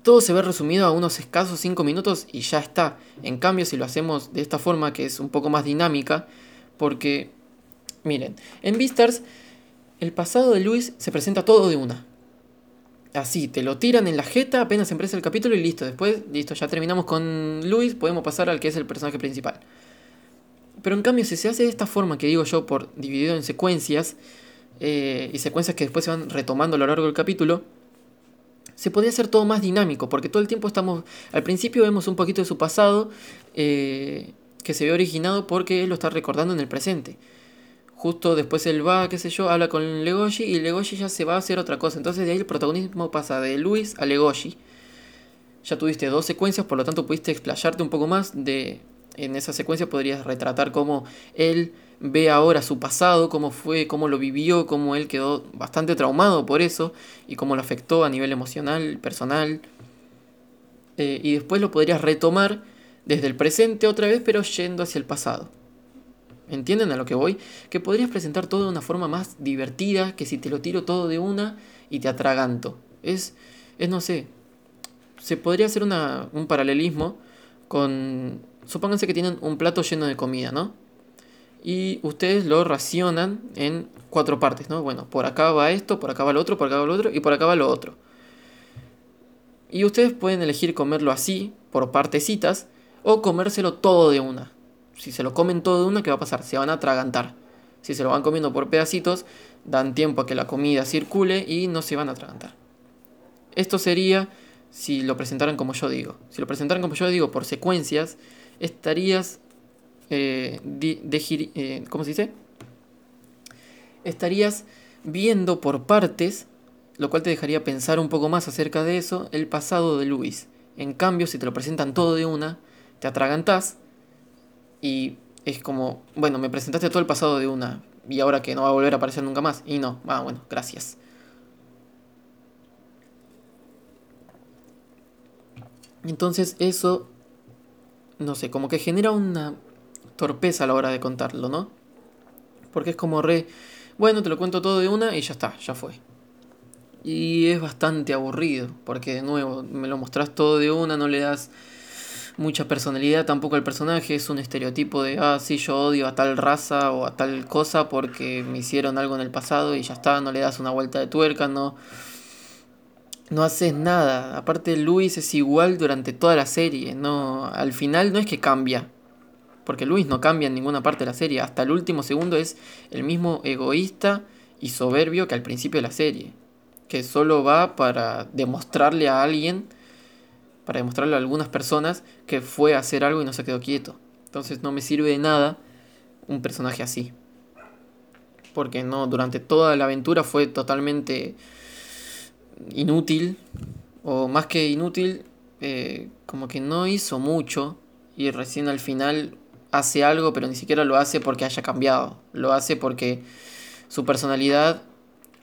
Todo se ve resumido a unos escasos 5 minutos y ya está. En cambio, si lo hacemos de esta forma, que es un poco más dinámica, porque, miren, en Beastars el pasado de Luis se presenta todo de una. Así, te lo tiran en la jeta apenas empieza el capítulo y listo. Después, listo, ya terminamos con Luis, podemos pasar al que es el personaje principal. Pero en cambio, si se hace de esta forma que digo yo, por dividido en secuencias, eh, y secuencias que después se van retomando a lo largo del capítulo, se podría hacer todo más dinámico, porque todo el tiempo estamos, al principio vemos un poquito de su pasado, eh, que se ve originado porque él lo está recordando en el presente. Justo después él va, qué sé yo, habla con Legoshi y Legoshi ya se va a hacer otra cosa. Entonces de ahí el protagonismo pasa de Luis a Legoshi. Ya tuviste dos secuencias, por lo tanto pudiste explayarte un poco más de, en esa secuencia podrías retratar cómo él ve ahora su pasado, cómo fue, cómo lo vivió, cómo él quedó bastante traumado por eso y cómo lo afectó a nivel emocional, personal. Eh, y después lo podrías retomar desde el presente otra vez, pero yendo hacia el pasado. ¿Entienden a lo que voy? Que podrías presentar todo de una forma más divertida que si te lo tiro todo de una y te atraganto. Es, es no sé, se podría hacer una, un paralelismo con supónganse que tienen un plato lleno de comida, ¿no? Y ustedes lo racionan en cuatro partes, ¿no? Bueno, por acá va esto, por acá va lo otro, por acá va lo otro y por acá va lo otro. Y ustedes pueden elegir comerlo así, por partecitas, o comérselo todo de una. Si se lo comen todo de una, ¿qué va a pasar? Se van a atragantar. Si se lo van comiendo por pedacitos, dan tiempo a que la comida circule y no se van a atragantar. Esto sería si lo presentaran como yo digo. Si lo presentaran como yo digo por secuencias, estarías eh, eh, ¿cómo se dice? Estarías viendo por partes, lo cual te dejaría pensar un poco más acerca de eso, el pasado de Luis. En cambio, si te lo presentan todo de una, te atragantás y es como, bueno, me presentaste todo el pasado de una y ahora que no va a volver a aparecer nunca más. Y no, ah, bueno, gracias. Entonces eso, no sé, como que genera una torpeza a la hora de contarlo, ¿no? Porque es como re, bueno, te lo cuento todo de una y ya está, ya fue. Y es bastante aburrido, porque de nuevo, me lo mostrás todo de una, no le das mucha personalidad tampoco al personaje, es un estereotipo de, ah, sí, yo odio a tal raza o a tal cosa porque me hicieron algo en el pasado y ya está, no le das una vuelta de tuerca, no no haces nada. Aparte Luis es igual durante toda la serie, no al final no es que cambia. Porque Luis no cambia en ninguna parte de la serie, hasta el último segundo es el mismo egoísta y soberbio que al principio de la serie, que solo va para demostrarle a alguien, para demostrarle a algunas personas que fue a hacer algo y no se quedó quieto. Entonces no me sirve de nada un personaje así. Porque no, durante toda la aventura fue totalmente inútil, o más que inútil, eh, como que no hizo mucho y recién al final hace algo, pero ni siquiera lo hace porque haya cambiado, lo hace porque su personalidad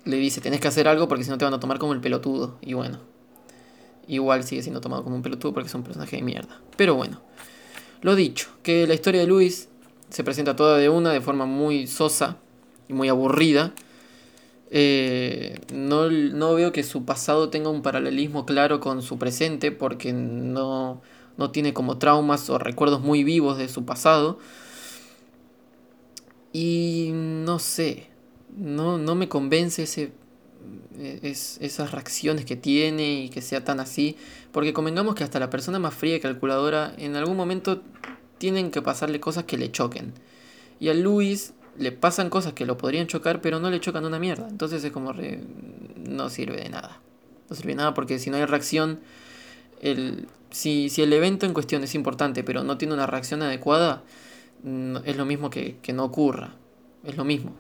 le dice, tenés que hacer algo porque si no te van a tomar como el pelotudo. Y bueno, igual sigue siendo tomado como un pelotudo porque es un personaje de mierda. Pero bueno, lo dicho, que la historia de Luis se presenta toda de una de forma muy sosa y muy aburrida. Eh, no, no, veo que su pasado tenga un paralelismo claro con su presente porque no, no tiene como traumas o recuerdos muy vivos de su pasado. Y no sé, no, no me convence ese, es, esas reacciones que tiene y que sea tan así. Porque convengamos que hasta la persona más fría y calculadora en algún momento tienen que pasarle cosas que le choquen. Y a Luis le pasan cosas que lo podrían chocar, pero no le chocan una mierda. Entonces es como no sirve de nada. No sirve de nada porque si no hay reacción, el, si, si el evento en cuestión es importante, pero no tiene una reacción adecuada, es lo mismo que, que no ocurra. Es lo mismo.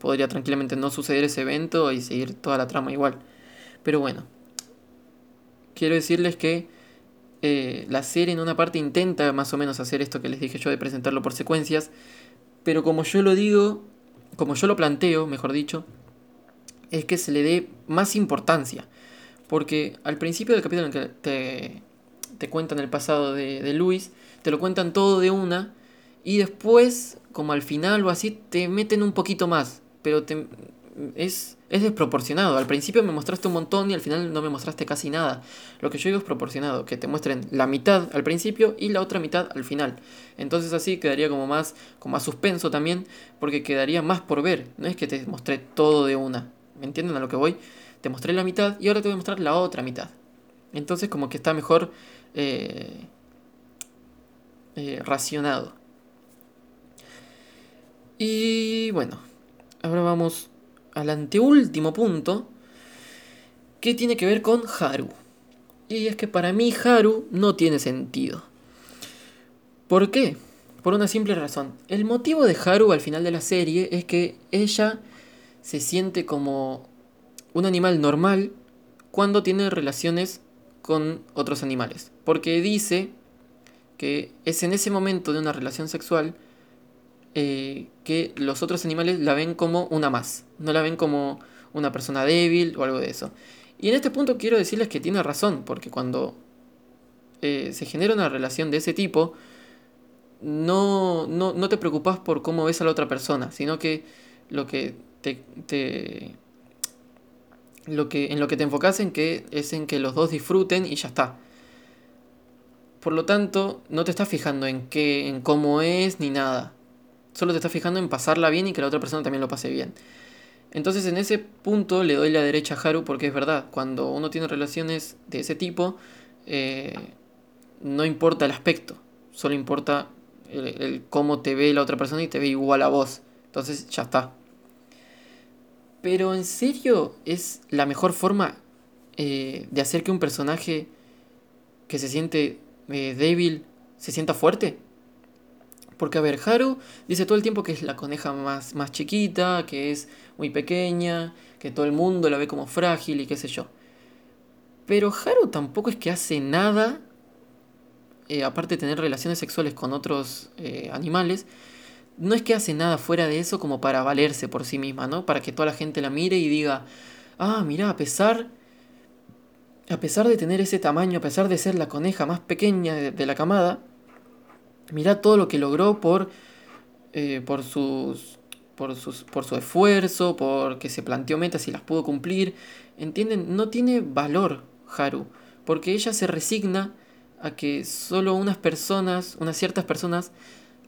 Podría tranquilamente no suceder ese evento y seguir toda la trama igual. Pero bueno, quiero decirles que eh, la serie en una parte intenta más o menos hacer esto que les dije yo de presentarlo por secuencias, pero como yo lo digo, como yo lo planteo, mejor dicho, es que se le dé más importancia. Porque al principio del capítulo en que te, te cuentan el pasado de, de Luis, te lo cuentan todo de una, y después, como al final o así, te meten un poquito más. Pero te, es, es desproporcionado. Al principio me mostraste un montón y al final no me mostraste casi nada. Lo que yo digo es proporcionado, que te muestren la mitad al principio y la otra mitad al final. Entonces así quedaría como más, como más suspenso también, porque quedaría más por ver. No es que te mostré todo de una. ¿Me entienden a lo que voy? Te mostré la mitad y ahora te voy a mostrar la otra mitad. Entonces como que está mejor eh, eh, racionado. Y bueno, ahora vamos al anteúltimo punto, que tiene que ver con Haru. Y es que para mí Haru no tiene sentido. ¿Por qué? Por una simple razón. El motivo de Haru al final de la serie es que ella se siente como un animal normal cuando tiene relaciones con otros animales. Porque dice que es en ese momento de una relación sexual eh, que los otros animales la ven como una más, no la ven como una persona débil o algo de eso. Y en este punto quiero decirles que tiene razón, porque cuando eh, se genera una relación de ese tipo, no, no, te preocupas por cómo ves a la otra persona, sino que lo que te, lo que, en lo que te enfocas en que es en que los dos disfruten y ya está. Por lo tanto, no te estás fijando en qué, en cómo es ni nada. Solo te estás fijando en pasarla bien y que la otra persona también lo pase bien. Entonces en ese punto le doy la derecha a Haru porque es verdad, cuando uno tiene relaciones de ese tipo, eh, no importa el aspecto, solo importa el, cómo te ve la otra persona y te ve igual a vos. Entonces ya está. Pero en serio es la mejor forma eh, de hacer que un personaje que se siente eh, débil se sienta fuerte. Porque, a ver, Haru dice todo el tiempo que es la coneja más, más chiquita, que es muy pequeña, que todo el mundo la ve como frágil y qué sé yo. Pero Haru tampoco es que hace nada, eh, aparte de tener relaciones sexuales con otros eh, animales, no es que hace nada fuera de eso como para valerse por sí misma, ¿no? Para que toda la gente la mire y diga, ah, mira, a pesar, a pesar de tener ese tamaño, a pesar de ser la coneja más pequeña de la camada, Mirá todo lo que logró por, eh, por, sus, por, sus, por su esfuerzo, porque se planteó metas y las pudo cumplir. ¿Entienden? No tiene valor Haru, porque ella se resigna a que solo unas personas, unas ciertas personas,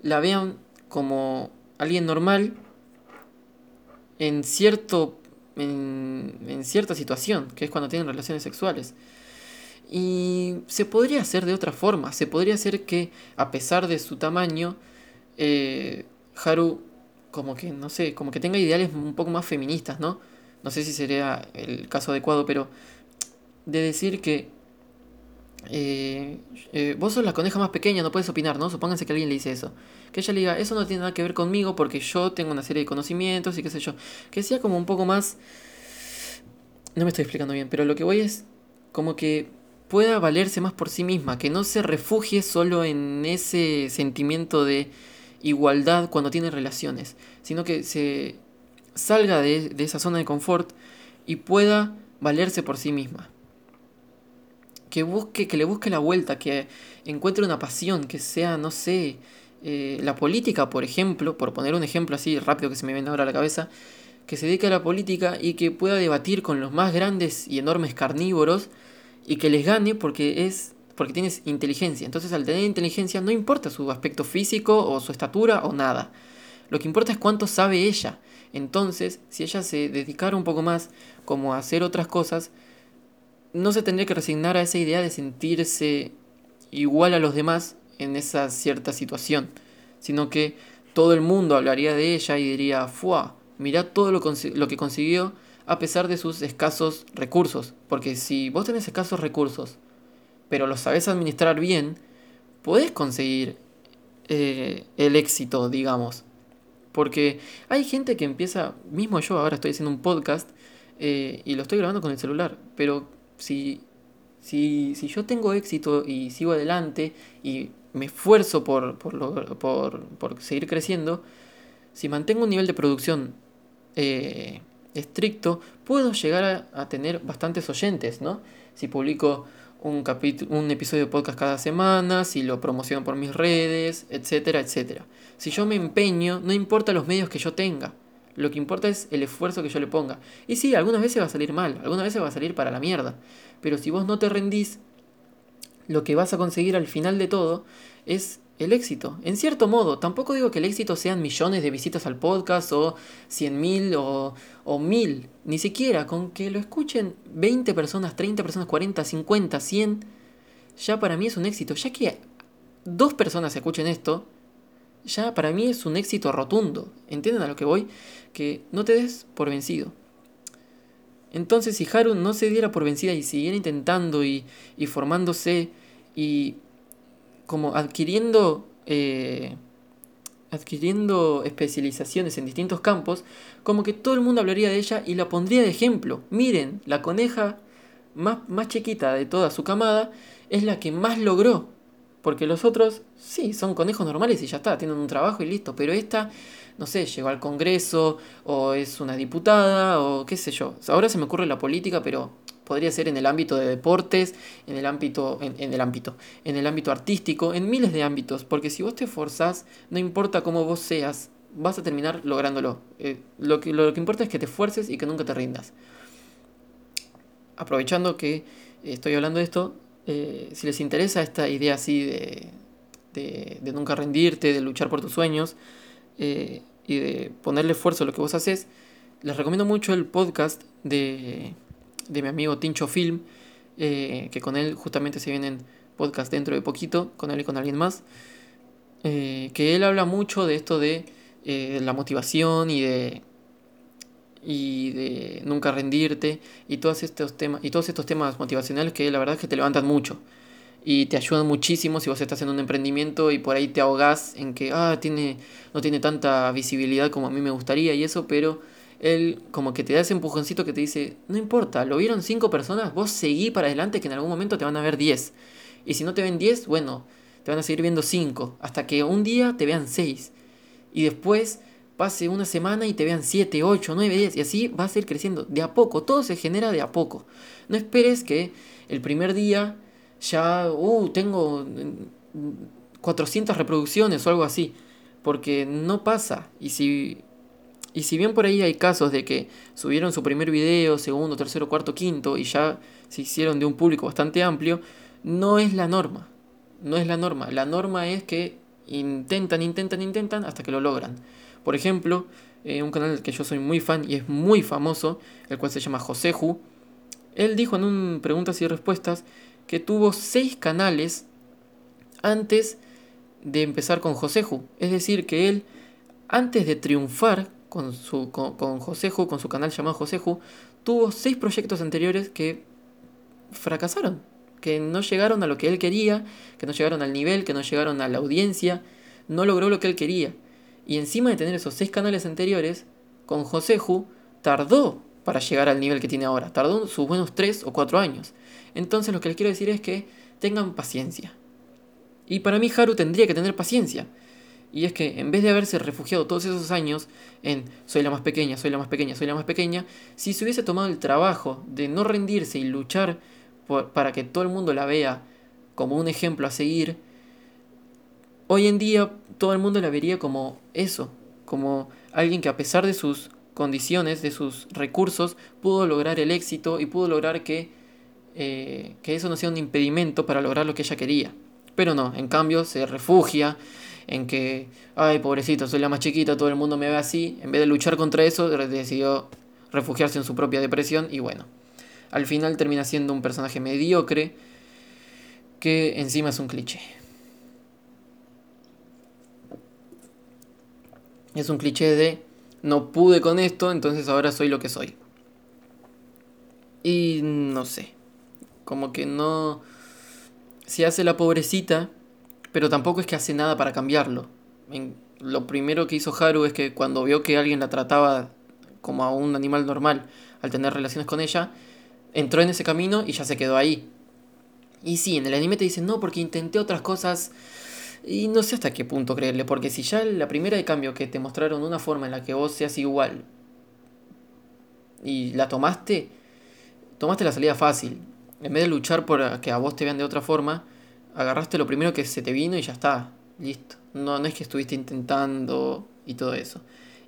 la vean como alguien normal en cierto en, en, cierta situación, que es cuando tienen relaciones sexuales. Y se podría hacer de otra forma. Se podría hacer que, a pesar de su tamaño, eh, Haru, como que, no sé, como que tenga ideales un poco más feministas, ¿no? No sé si sería el caso adecuado, pero de decir que eh, eh, vos sos la coneja más pequeña, no puedes opinar, ¿no? Supónganse que alguien le dice eso. Que ella le diga, eso no tiene nada que ver conmigo porque yo tengo una serie de conocimientos y qué sé yo. Que sea como un poco más... No me estoy explicando bien, pero lo que voy es como que pueda valerse más por sí misma, que no se refugie solo en ese sentimiento de igualdad cuando tiene relaciones, sino que se salga de, esa zona de confort y pueda valerse por sí misma. Que busque, que le busque la vuelta, que encuentre una pasión, que sea, no sé, eh, la política, por ejemplo, por poner un ejemplo así rápido que se me viene ahora a la cabeza, que se dedique a la política y que pueda debatir con los más grandes y enormes carnívoros y que les gane porque es porque tienes inteligencia. Entonces al tener inteligencia no importa su aspecto físico o su estatura o nada. Lo que importa es cuánto sabe ella. Entonces, si ella se dedicara un poco más como a hacer otras cosas, no se tendría que resignar a esa idea de sentirse igual a los demás en esa cierta situación, sino que todo el mundo hablaría de ella y diría, ¡fua! Mirá todo lo, lo que consiguió a pesar de sus escasos recursos. Porque si vos tenés escasos recursos, pero los sabés administrar bien, podés conseguir eh, el éxito, digamos. Porque hay gente que empieza, mismo yo ahora estoy haciendo un podcast eh, y lo estoy grabando con el celular, pero si, si, si yo tengo éxito y sigo adelante y me esfuerzo por, por, por, por seguir creciendo, si mantengo un nivel de producción eh, estricto, puedo llegar a, tener bastantes oyentes, ¿no? Si publico un, un episodio de podcast cada semana, si lo promociono por mis redes, etcétera, etcétera. Si yo me empeño, no importa los medios que yo tenga, lo que importa es el esfuerzo que yo le ponga. Y sí, algunas veces va a salir mal, algunas veces va a salir para la mierda, pero si vos no te rendís, lo que vas a conseguir al final de todo es el éxito. En cierto modo, tampoco digo que el éxito sean millones de visitas al podcast o cien mil o, o mil. Ni siquiera con que lo escuchen 20 personas, 30 personas, 40, 50, 100, ya para mí es un éxito. Ya que dos personas escuchen esto, ya para mí es un éxito rotundo. ¿Entienden a lo que voy? Que no te des por vencido. Entonces, si Haru no se diera por vencida y siguiera intentando y, y formándose y como adquiriendo, eh, adquiriendo especializaciones en distintos campos, como que todo el mundo hablaría de ella y la pondría de ejemplo. Miren, la coneja más, más chiquita de toda su camada es la que más logró. Porque los otros, sí, son conejos normales y ya está, tienen un trabajo y listo. Pero esta, no sé, llegó al Congreso, o es una diputada, o qué sé yo. Ahora se me ocurre la política, pero podría ser en el ámbito de deportes, en el ámbito, en, el ámbito, en el ámbito artístico, en miles de ámbitos, porque si vos te esforzás, no importa cómo vos seas, vas a terminar lográndolo. Eh, lo, que, lo, que importa es que te esfuerces y que nunca te rindas. Aprovechando que estoy hablando de esto, eh, si les interesa esta idea así de, de, nunca rendirte, de luchar por tus sueños eh, y de ponerle esfuerzo a lo que vos haces, les recomiendo mucho el podcast de de mi amigo Tincho Film, eh, que con él justamente se vienen podcast dentro de poquito, con él y con alguien más. eh, que él habla mucho de esto de eh, la motivación y de y de nunca rendirte y todos estos temas y todos estos temas motivacionales que la verdad es que te levantan mucho y te ayudan muchísimo si vos estás en un emprendimiento y por ahí te ahogás en que ah tiene no tiene tanta visibilidad como a mí me gustaría y eso pero él como que te da ese empujoncito que te dice no importa lo vieron cinco personas vos seguí para adelante que en algún momento te van a ver 10 y si no te ven 10 bueno te van a seguir viendo 5 hasta que un día te vean 6 y después pase una semana y te vean 7, 8, 9, 10 y así vas a ir creciendo de a poco, todo se genera de a poco. No esperes que el primer día ya, uh, tengo 400 reproducciones o algo así, porque no pasa. Y si, y si bien por ahí hay casos de que subieron su primer video, segundo, tercero, cuarto, quinto y ya se hicieron de un público bastante amplio, no es la norma. No es la norma. La norma es que intentan, intentan, intentan hasta que lo logran. Por ejemplo, eh, un canal del que yo soy muy fan y es muy famoso, el cual se llama Joseju, él dijo en un preguntas y respuestas que tuvo seis canales antes de empezar con Joseju. Es decir, que él, antes de triunfar con, su, con, con Joseju, con su canal llamado Joseju, tuvo seis proyectos anteriores que fracasaron, que no llegaron a lo que él quería, que no llegaron al nivel, que no llegaron a la audiencia, no logró lo que él quería. Y encima de tener esos seis canales anteriores, con Joseju tardó para llegar al nivel que tiene ahora. Tardó sus buenos tres o cuatro años. Entonces lo que les quiero decir es que tengan paciencia. Y para mí Haru tendría que tener paciencia. Y es que en vez de haberse refugiado todos esos años en soy la más pequeña, soy la más pequeña, soy la más pequeña, si se hubiese tomado el trabajo de no rendirse y luchar para que todo el mundo la vea como un ejemplo a seguir, hoy en día todo el mundo la vería como eso, como alguien que a pesar de sus condiciones, de sus recursos, pudo lograr el éxito y pudo lograr que, eh, que eso no sea un impedimento para lograr lo que ella quería. Pero no, en cambio se refugia en que, ay, pobrecito, soy la más chiquita, todo el mundo me ve así. En vez de luchar contra eso, decidió refugiarse en su propia depresión y bueno, al final termina siendo un personaje mediocre que encima es un cliché. Es un cliché de no pude con esto, entonces ahora soy lo que soy. Y no sé, como que no... Se hace la pobrecita, pero tampoco es que hace nada para cambiarlo. Lo primero que hizo Haru es que cuando vio que alguien la trataba como a un animal normal al tener relaciones con ella, entró en ese camino y ya se quedó ahí. Y sí, en el anime te dicen, no, porque intenté otras cosas y no sé hasta qué punto creerle, porque si ya la primera de cambio que te mostraron una forma en la que vos seas igual y la tomaste, tomaste la salida fácil. En vez de luchar por que a vos te vean de otra forma, agarraste lo primero que se te vino y ya está, listo. No, no es que estuviste intentando y todo eso.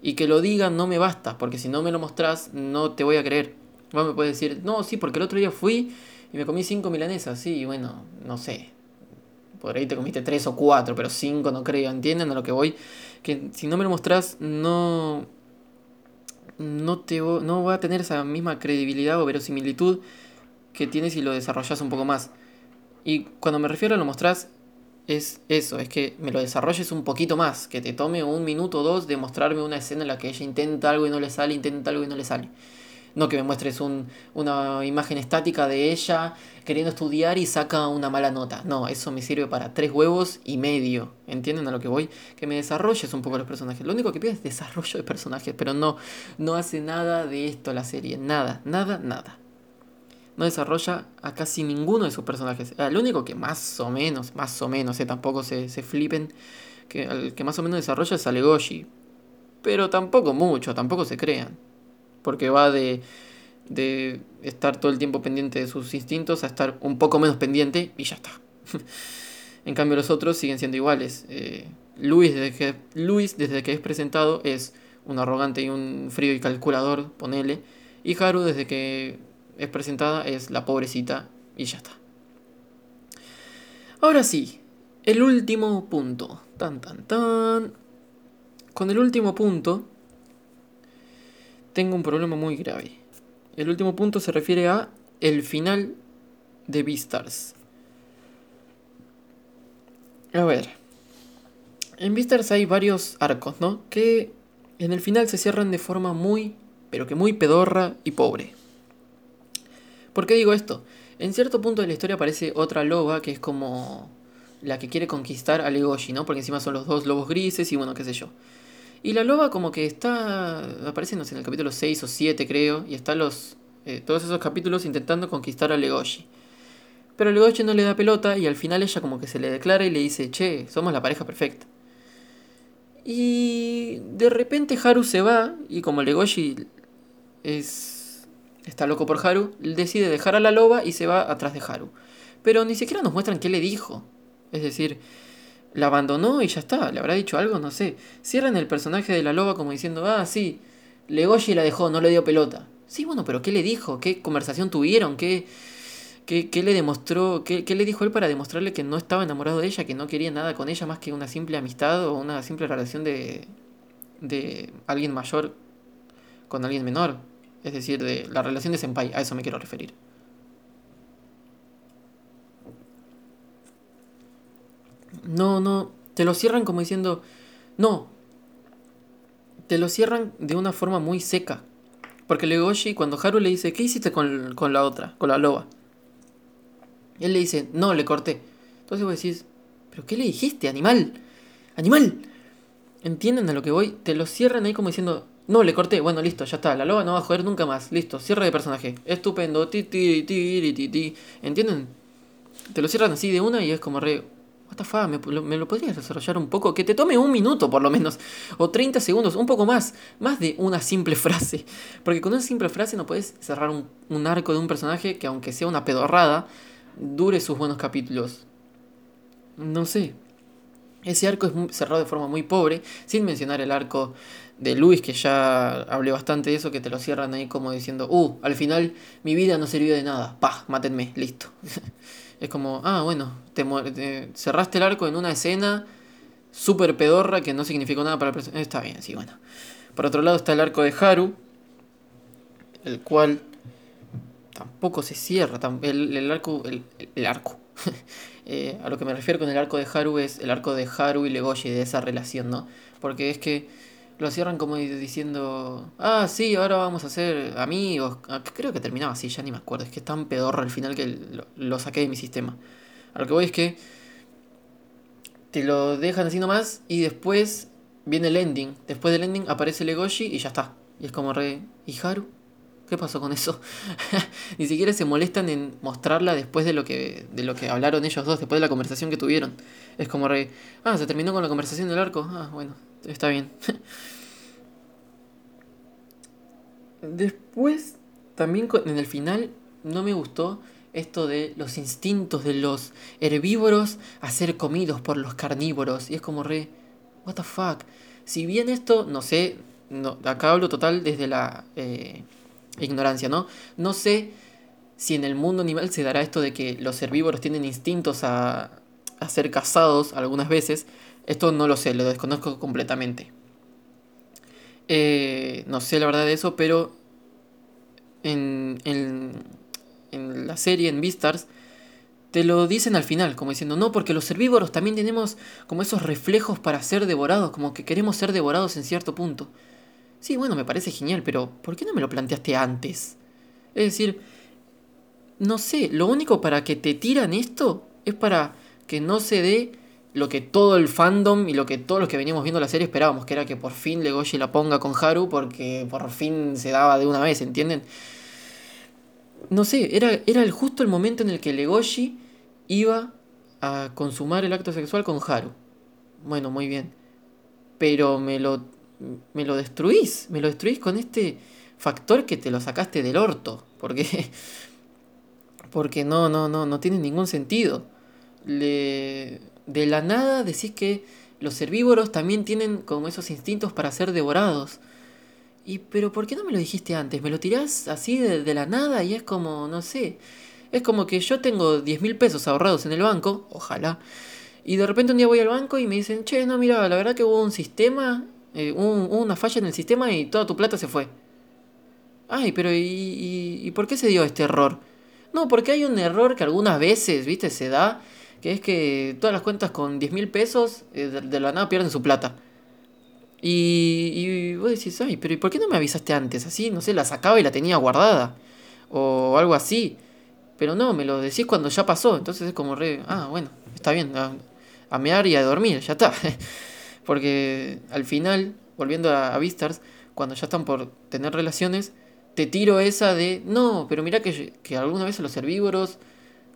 Y que lo digan no me basta, porque si no me lo mostrás, no te voy a creer. Vos me puedes decir, no, sí, porque el otro día fui y me comí cinco milanesas, sí, bueno, no sé, por ahí te comiste tres o cuatro, pero cinco no creo. ¿Entienden a lo que voy? Que si no me lo mostrás, no. No, te, no va a tener esa misma credibilidad o verosimilitud que tienes si lo desarrollas un poco más. Y cuando me refiero a lo mostrás, es eso, es que me lo desarrolles un poquito más, que te tome un minuto o dos de mostrarme una escena en la que ella intenta algo y no le sale, intenta algo y no le sale. No que me muestres un, una imagen estática de ella queriendo estudiar y saca una mala nota. No, eso me sirve para tres huevos y medio. ¿Entienden a lo que voy? Que me desarrolles un poco los personajes. Lo único que pide es desarrollo de personajes, pero no, no hace nada de esto la serie. Nada, nada, nada. No desarrolla a casi ninguno de sus personajes. El único que más o menos, más o menos, eh, tampoco se, se flipen, que el que más o menos desarrolla es Alegoshi. Pero tampoco mucho, tampoco se crean porque va de, de estar todo el tiempo pendiente de sus instintos a estar un poco menos pendiente y ya está. en cambio los otros siguen siendo iguales. Eh, Luis, desde que, Luis, desde que es presentado, es un arrogante y un frío y calculador, ponele. Y Haru, desde que es presentada, es la pobrecita y ya está. Ahora sí, el último punto. Tan, tan, tan. Con el último punto tengo un problema muy grave. El último punto se refiere a el final de Beastars. A ver, En Beastars hay varios arcos, ¿no? Que en el final se cierran de forma muy, pero que muy pedorra y pobre. ¿Por qué digo esto? En cierto punto de la historia aparece otra loba que es como la que quiere conquistar a Legoshi, ¿no? Porque encima son los dos lobos grises y bueno, qué sé yo. Y la loba como que está, aparece, no sé, en el capítulo 6 o 7 creo, y está los, eh, todos esos capítulos intentando conquistar a Legoshi. Pero Legoshi no le da pelota y al final ella como que se le declara y le dice, che, somos la pareja perfecta. Y de repente Haru se va y como Legoshi es está loco por Haru, decide dejar a la loba y se va atrás de Haru. Pero ni siquiera nos muestran qué le dijo. Es decir, la abandonó y ya está, le habrá dicho algo, no sé. Cierran el personaje de la loba como diciendo, ah, sí, Legoshi la dejó, no le dio pelota. Sí, bueno, pero ¿qué le dijo? ¿Qué conversación tuvieron? ¿Qué, qué, qué le demostró? Qué, ¿Qué le dijo él para demostrarle que no estaba enamorado de ella, que no quería nada con ella más que una simple amistad o una simple relación de, de alguien mayor con alguien menor? Es decir, de la relación de senpai, a eso me quiero referir. No, no, te lo cierran como diciendo, no, te lo cierran de una forma muy seca. Porque Legoshi, cuando Haru le dice, ¿qué hiciste con, con la otra, con la loba? Él le dice, no, le corté. Entonces vos decís, ¿pero qué le dijiste, animal? ¡Animal! ¿Entienden a lo que voy? Te lo cierran ahí como diciendo, no, le corté, bueno, listo, ya está, la loba no va a joder nunca más, listo, cierre de personaje, estupendo, ti, ti, ti, ti, ti, ¿entienden? Te lo cierran así de una y es como re, what the fuck, ¿me, me lo podrías desarrollar un poco? Que te tome un minuto por lo menos, o 30 segundos, un poco más, más de una simple frase, porque con una simple frase no puedes cerrar un, un arco de un personaje que aunque sea una pedorrada, dure sus buenos capítulos. No sé. Ese arco es cerrado de forma muy pobre, sin mencionar el arco de Luis, que ya hablé bastante de eso, que te lo cierran ahí como diciendo, uh, al final mi vida no sirvió de nada, pa, mátenme, listo. es como, ah, bueno, te, cerraste el arco en una escena súper pedorra que no significó nada para el personaje. Está bien, sí, bueno. Por otro lado está el arco de Haru, el cual tampoco se cierra, el, el arco, el arco. eh, a lo que me refiero con el arco de Haru es el arco de Haru y Legoshi, de esa relación, ¿no? Porque es que lo cierran como diciendo, ah, sí, ahora vamos a ser amigos. Ah, creo que terminaba así, ya ni me acuerdo. Es que es tan pedorro al final que lo, saqué de mi sistema. A lo que voy es que te lo dejan así nomás y después viene el ending. Después del ending aparece Legoshi y ya está. Y es como re, ¿y Haru? ¿Qué pasó con eso? Ni siquiera se molestan en mostrarla después de lo que de lo que hablaron ellos dos, después de la conversación que tuvieron. Es como re, ah, se terminó con la conversación del arco. Ah, bueno, está bien. Después, también en el final, no me gustó esto de los instintos de los herbívoros a ser comidos por los carnívoros. Y es como re, what the fuck. Si bien esto, no sé, no, acá hablo total desde la eh, ignorancia, ¿no? No sé si en el mundo animal se dará esto de que los herbívoros tienen instintos a, a ser cazados algunas veces, esto no lo sé, lo desconozco completamente. Eh, no sé la verdad de eso, pero en, en, en la serie, en Beastars, te lo dicen al final, como diciendo, no, porque los herbívoros también tenemos como esos reflejos para ser devorados, como que queremos ser devorados en cierto punto. Sí, bueno, me parece genial, pero ¿por qué no me lo planteaste antes? Es decir, no sé, lo único para que te tiran esto es para que no se dé lo que todo el fandom y lo que todos los que veníamos viendo la serie esperábamos, que era que por fin Legoshi la ponga con Haru porque por fin se daba de una vez, ¿entienden? No sé, era, era el, justo el momento en el que Legoshi iba a consumar el acto sexual con Haru. Bueno, muy bien. Pero me lo, me lo destruís, me lo destruís con este factor que te lo sacaste del orto. Porque, porque no, no, no, no tiene ningún sentido. Le de la nada decís que los herbívoros también tienen como esos instintos para ser devorados. Y pero ¿por qué no me lo dijiste antes? Me lo tirás así de, la nada y es como, no sé, es como que yo tengo 10 mil pesos ahorrados en el banco, ojalá, y de repente un día voy al banco y me dicen, che, no, mira, la verdad que hubo un sistema, eh, hubo una falla en el sistema y toda tu plata se fue. Ay, pero ¿y, y, ¿y por qué se dio este error? No, porque hay un error que algunas veces, viste, se da que es que todas las cuentas con 10 mil pesos eh, de, de la nada pierden su plata. Y, y vos decís, ay, pero ¿y por qué no me avisaste antes? Así, no sé, la sacaba y la tenía guardada. O algo así. Pero no, me lo decís cuando ya pasó. Entonces es como re, ah, bueno, está bien. A, a mear y a dormir, ya está. Porque al final, volviendo a, a Vistars, cuando ya están por tener relaciones, te tiro esa de, no, pero mira que, que alguna vez los herbívoros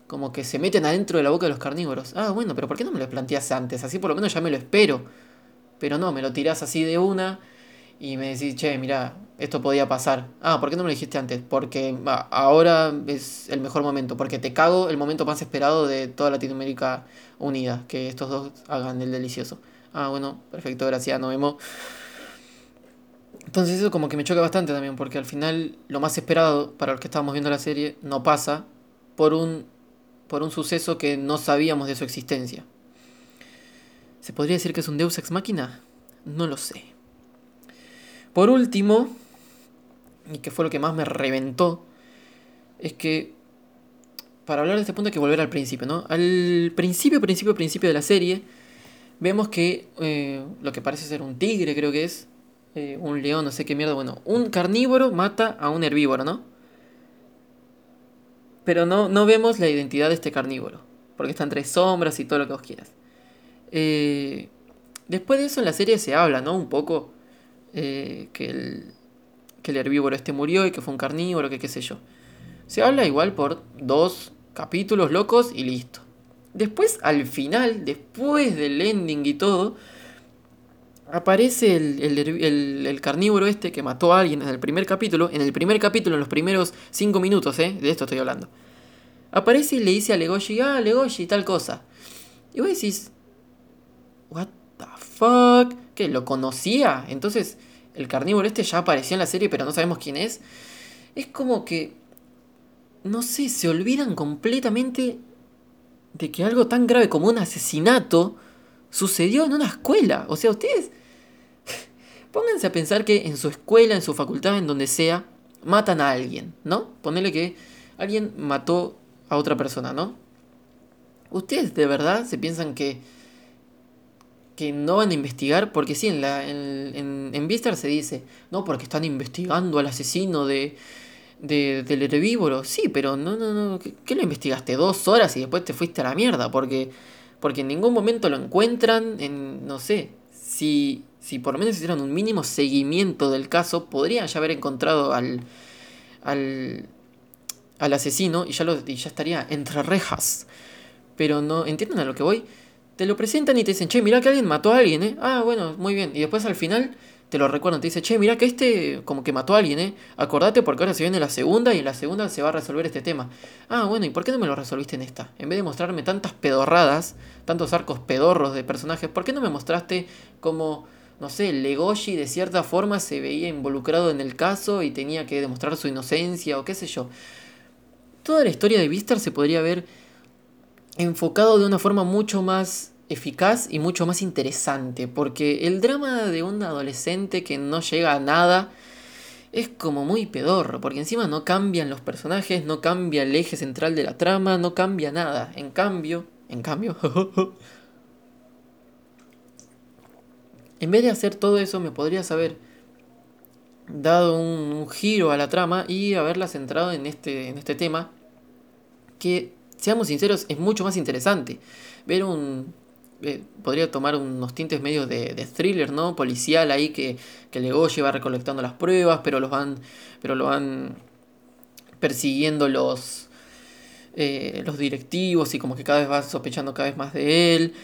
como que se meten adentro de la boca de los carnívoros. Ah, bueno, pero ¿por qué no me lo planteas antes? Así por lo menos ya me lo espero. Pero no, me lo tirás así de una y me decís, che, mira, esto podía pasar. Ah, ¿por qué no me lo dijiste antes? Porque ahora es el mejor momento, porque te cago el momento más esperado de toda Latinoamérica unida, que estos dos hagan el delicioso. Ah, bueno, perfecto, gracias, nos vemos. Entonces eso como que me choca bastante también, porque al final lo más esperado para los que estábamos viendo la serie no pasa por un, por un suceso que no sabíamos de su existencia. ¿Se podría decir que es un Deus ex machina? No lo sé. Por último, y que fue lo que más me reventó, es que para hablar de este punto hay que volver al principio, ¿no? Al principio, principio, principio de la serie, vemos que eh, lo que parece ser un tigre, creo que es, eh, un león, no sé qué mierda, bueno, un carnívoro mata a un herbívoro, ¿no? Pero no, no vemos la identidad de este carnívoro, porque está entre sombras y todo lo que vos quieras. Eh, después de eso en la serie se habla, ¿no? Un poco que, el, que el herbívoro este murió y que fue un carnívoro, que qué sé yo. Se habla igual por dos capítulos locos y listo. Después, al final, después del ending y todo, aparece el, el, el, carnívoro este que mató a alguien en el primer capítulo. En el primer capítulo, en los primeros cinco minutos, ¿eh? De esto estoy hablando. Aparece y le dice a Legoshi, ah, Legoshi, tal cosa. Y vos decís, what the fuck? ¿Qué? ¿Lo conocía? Entonces, el carnívoro este ya apareció en la serie, pero no sabemos quién es. Es como que, no sé, se olvidan completamente de que algo tan grave como un asesinato sucedió en una escuela. O sea, ustedes pónganse a pensar que en su escuela, en su facultad, en donde sea, matan a alguien, ¿no? Ponele que alguien mató a otra persona, ¿no? ¿Ustedes de verdad se piensan que que no van a investigar, porque sí, en, la, en, en, Vistar se dice, no, porque están investigando al asesino de, de, del herbívoro. Sí, pero no, no, no, ¿qué, lo investigaste? Dos horas y después te fuiste a la mierda, porque, porque en ningún momento lo encuentran, en, no sé, si, si por lo menos hicieran un mínimo seguimiento del caso, podrían ya haber encontrado al, al, al asesino y ya, lo, y ya estaría entre rejas. Pero no, ¿entienden a lo que voy? te lo presentan y te dicen, che, mira que alguien mató a alguien, ¿eh? Ah, bueno, muy bien. Y después al final te lo recuerdan, te dice, che, mira que este como que mató a alguien, ¿eh? Acordate porque ahora se viene la segunda y en la segunda se va a resolver este tema. Ah, bueno, ¿y por qué no me lo resolviste en esta? En vez de mostrarme tantas pedorradas, tantos arcos pedorros de personajes, ¿por qué no me mostraste como, no sé, Legoshi de cierta forma se veía involucrado en el caso y tenía que demostrar su inocencia o qué sé yo? Toda la historia de Vistar se podría ver enfocado de una forma mucho más eficaz y mucho más interesante, porque el drama de un adolescente que no llega a nada es como muy pedorro, porque encima no cambian los personajes, no cambia el eje central de la trama, no cambia nada. En cambio, en cambio, en vez de hacer todo eso, me podrías haber dado un, un, giro a la trama y haberla centrado en este, en este tema que seamos sinceros, es mucho más interesante. Ver un. Eh, podría tomar unos tintes medios de, de, thriller, ¿no? Policial ahí que, que Legoshi va recolectando las pruebas, pero los van. Pero lo van persiguiendo los. Eh, los directivos y como que cada vez va sospechando cada vez más de él.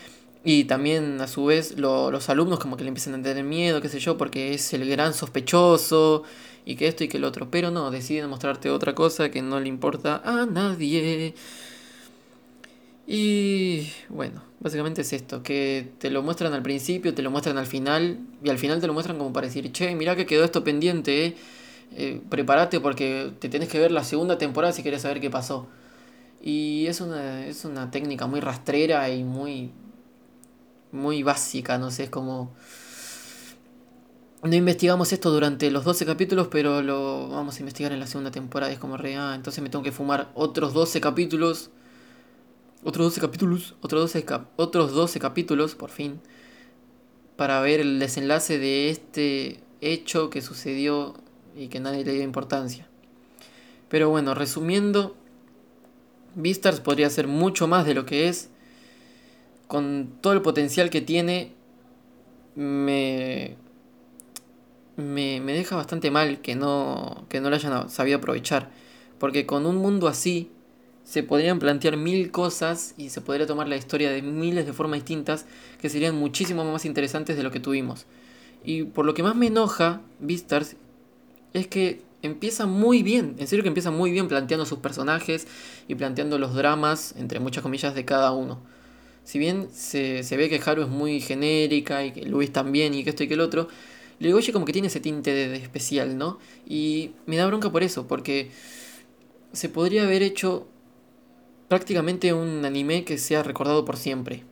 Y también a su vez lo, los alumnos como que le empiezan a tener miedo, qué sé yo, porque es el gran sospechoso y que esto y que el otro. Pero no, deciden mostrarte otra cosa que no le importa a nadie. Y bueno, básicamente es esto, que te lo muestran al principio, te lo muestran al final, y al final te lo muestran como para decir, che, mira que quedó esto pendiente, eh. eh, prepárate porque te tenés que ver la segunda temporada si querés saber qué pasó. Y es una, es una técnica muy rastrera y muy, muy básica, no sé, es como... No investigamos esto durante los 12 capítulos, pero lo vamos a investigar en la segunda temporada. Es como re, ah, entonces me tengo que fumar otros 12 capítulos otros 12 capítulos, otros 12, otros 12 capítulos, por fin, para ver el desenlace de este hecho que sucedió y que nadie le dio importancia. Pero bueno, resumiendo, Beastars podría ser mucho más de lo que es. Con todo el potencial que tiene, me, me, me deja bastante mal que no, que no lo hayan sabido aprovechar. Porque con un mundo así, se podrían plantear mil cosas y se podría tomar la historia de miles de formas distintas que serían muchísimo más interesantes de lo que tuvimos. Y por lo que más me enoja Beastars es que empieza muy bien, en serio que empieza muy bien planteando sus personajes y planteando los dramas, entre muchas comillas, de cada uno. Si bien se, ve que Haru es muy genérica y que Luis también y que esto y que el otro, oye como que tiene ese tinte de especial, ¿no? Y me da bronca por eso, porque se podría haber hecho prácticamente un anime que sea recordado por siempre.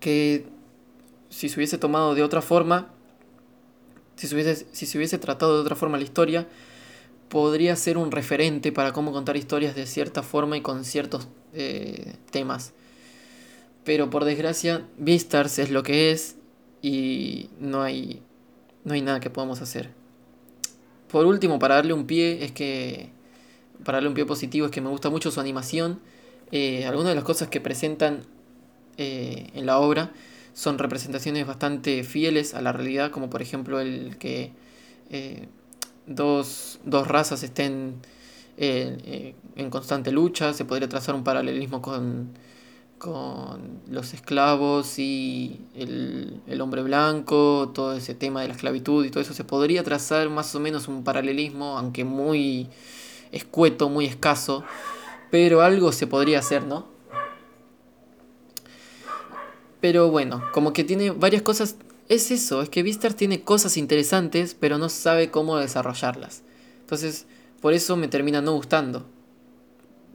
Que si se hubiese tomado de otra forma, si se hubiese, si se hubiese tratado de otra forma la historia, podría ser un referente para cómo contar historias de cierta forma y con ciertos eh, temas. Pero por desgracia, Beastars es lo que es y no hay, no hay nada que podamos hacer. Por último, para darle un pie, es que para darle un pie positivo es que me gusta mucho su animación. Eh, algunas de las cosas que presentan eh, en la obra son representaciones bastante fieles a la realidad, como por ejemplo el que eh, dos, razas estén en constante lucha, se podría trazar un paralelismo con, con los esclavos y el, el, hombre blanco, todo ese tema de la esclavitud y todo eso, se podría trazar más o menos un paralelismo, aunque muy escueto, muy escaso, pero algo se podría hacer, ¿no? Pero bueno, como que tiene varias cosas, es eso, es que Vistar tiene cosas interesantes, pero no sabe cómo desarrollarlas. Entonces, por eso me termina no gustando.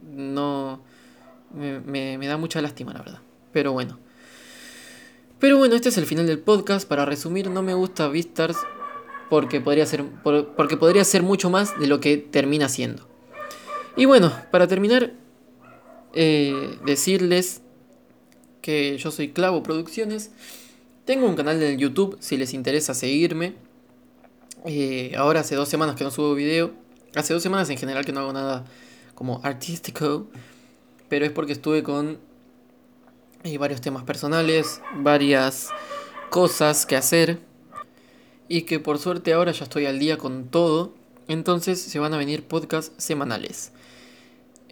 No... Me, da mucha lástima, la verdad. Pero bueno. Pero bueno, este es el final del podcast. Para resumir, no me gusta Vistars porque podría ser, porque podría ser mucho más de lo que termina siendo. Y bueno, para terminar, eh, decirles que yo soy Clavo Producciones. Tengo un canal en YouTube si les interesa seguirme. Eh, ahora hace dos semanas que no subo video. Hace dos semanas en general que no hago nada como artístico. Pero es porque estuve con eh, varios temas personales, varias cosas que hacer. Y que por suerte ahora ya estoy al día con todo. Entonces se van a venir podcasts semanales.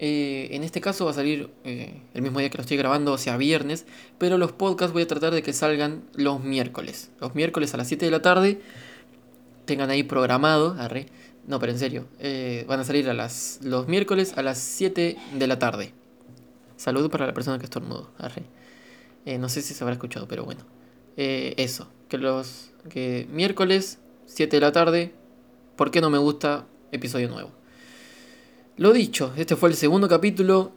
Eh, en este caso va a salir eh, el mismo día que lo estoy grabando, o sea, viernes, pero los podcasts voy a tratar de que salgan los miércoles. Los miércoles a las 7 de la tarde, tengan ahí programado, arre, no, pero en serio, eh, van a salir a las, los miércoles a las 7 de la tarde. Salud para la persona que estornudo, arre. no sé si se habrá escuchado, pero bueno. eso, que los que miércoles, 7 de la tarde, ¿por qué no me gusta episodio nuevo? Lo dicho, este fue el segundo capítulo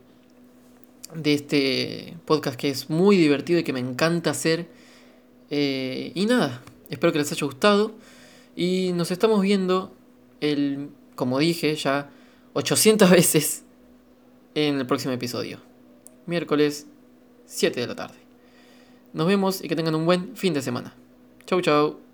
de este podcast que es muy divertido y que me encanta hacer. Eh, y nada, espero que les haya gustado. Y nos estamos viendo, el, como dije ya, 800 veces en el próximo episodio. Miércoles, 7 de la tarde. Nos vemos y que tengan un buen fin de semana. Chau, chau.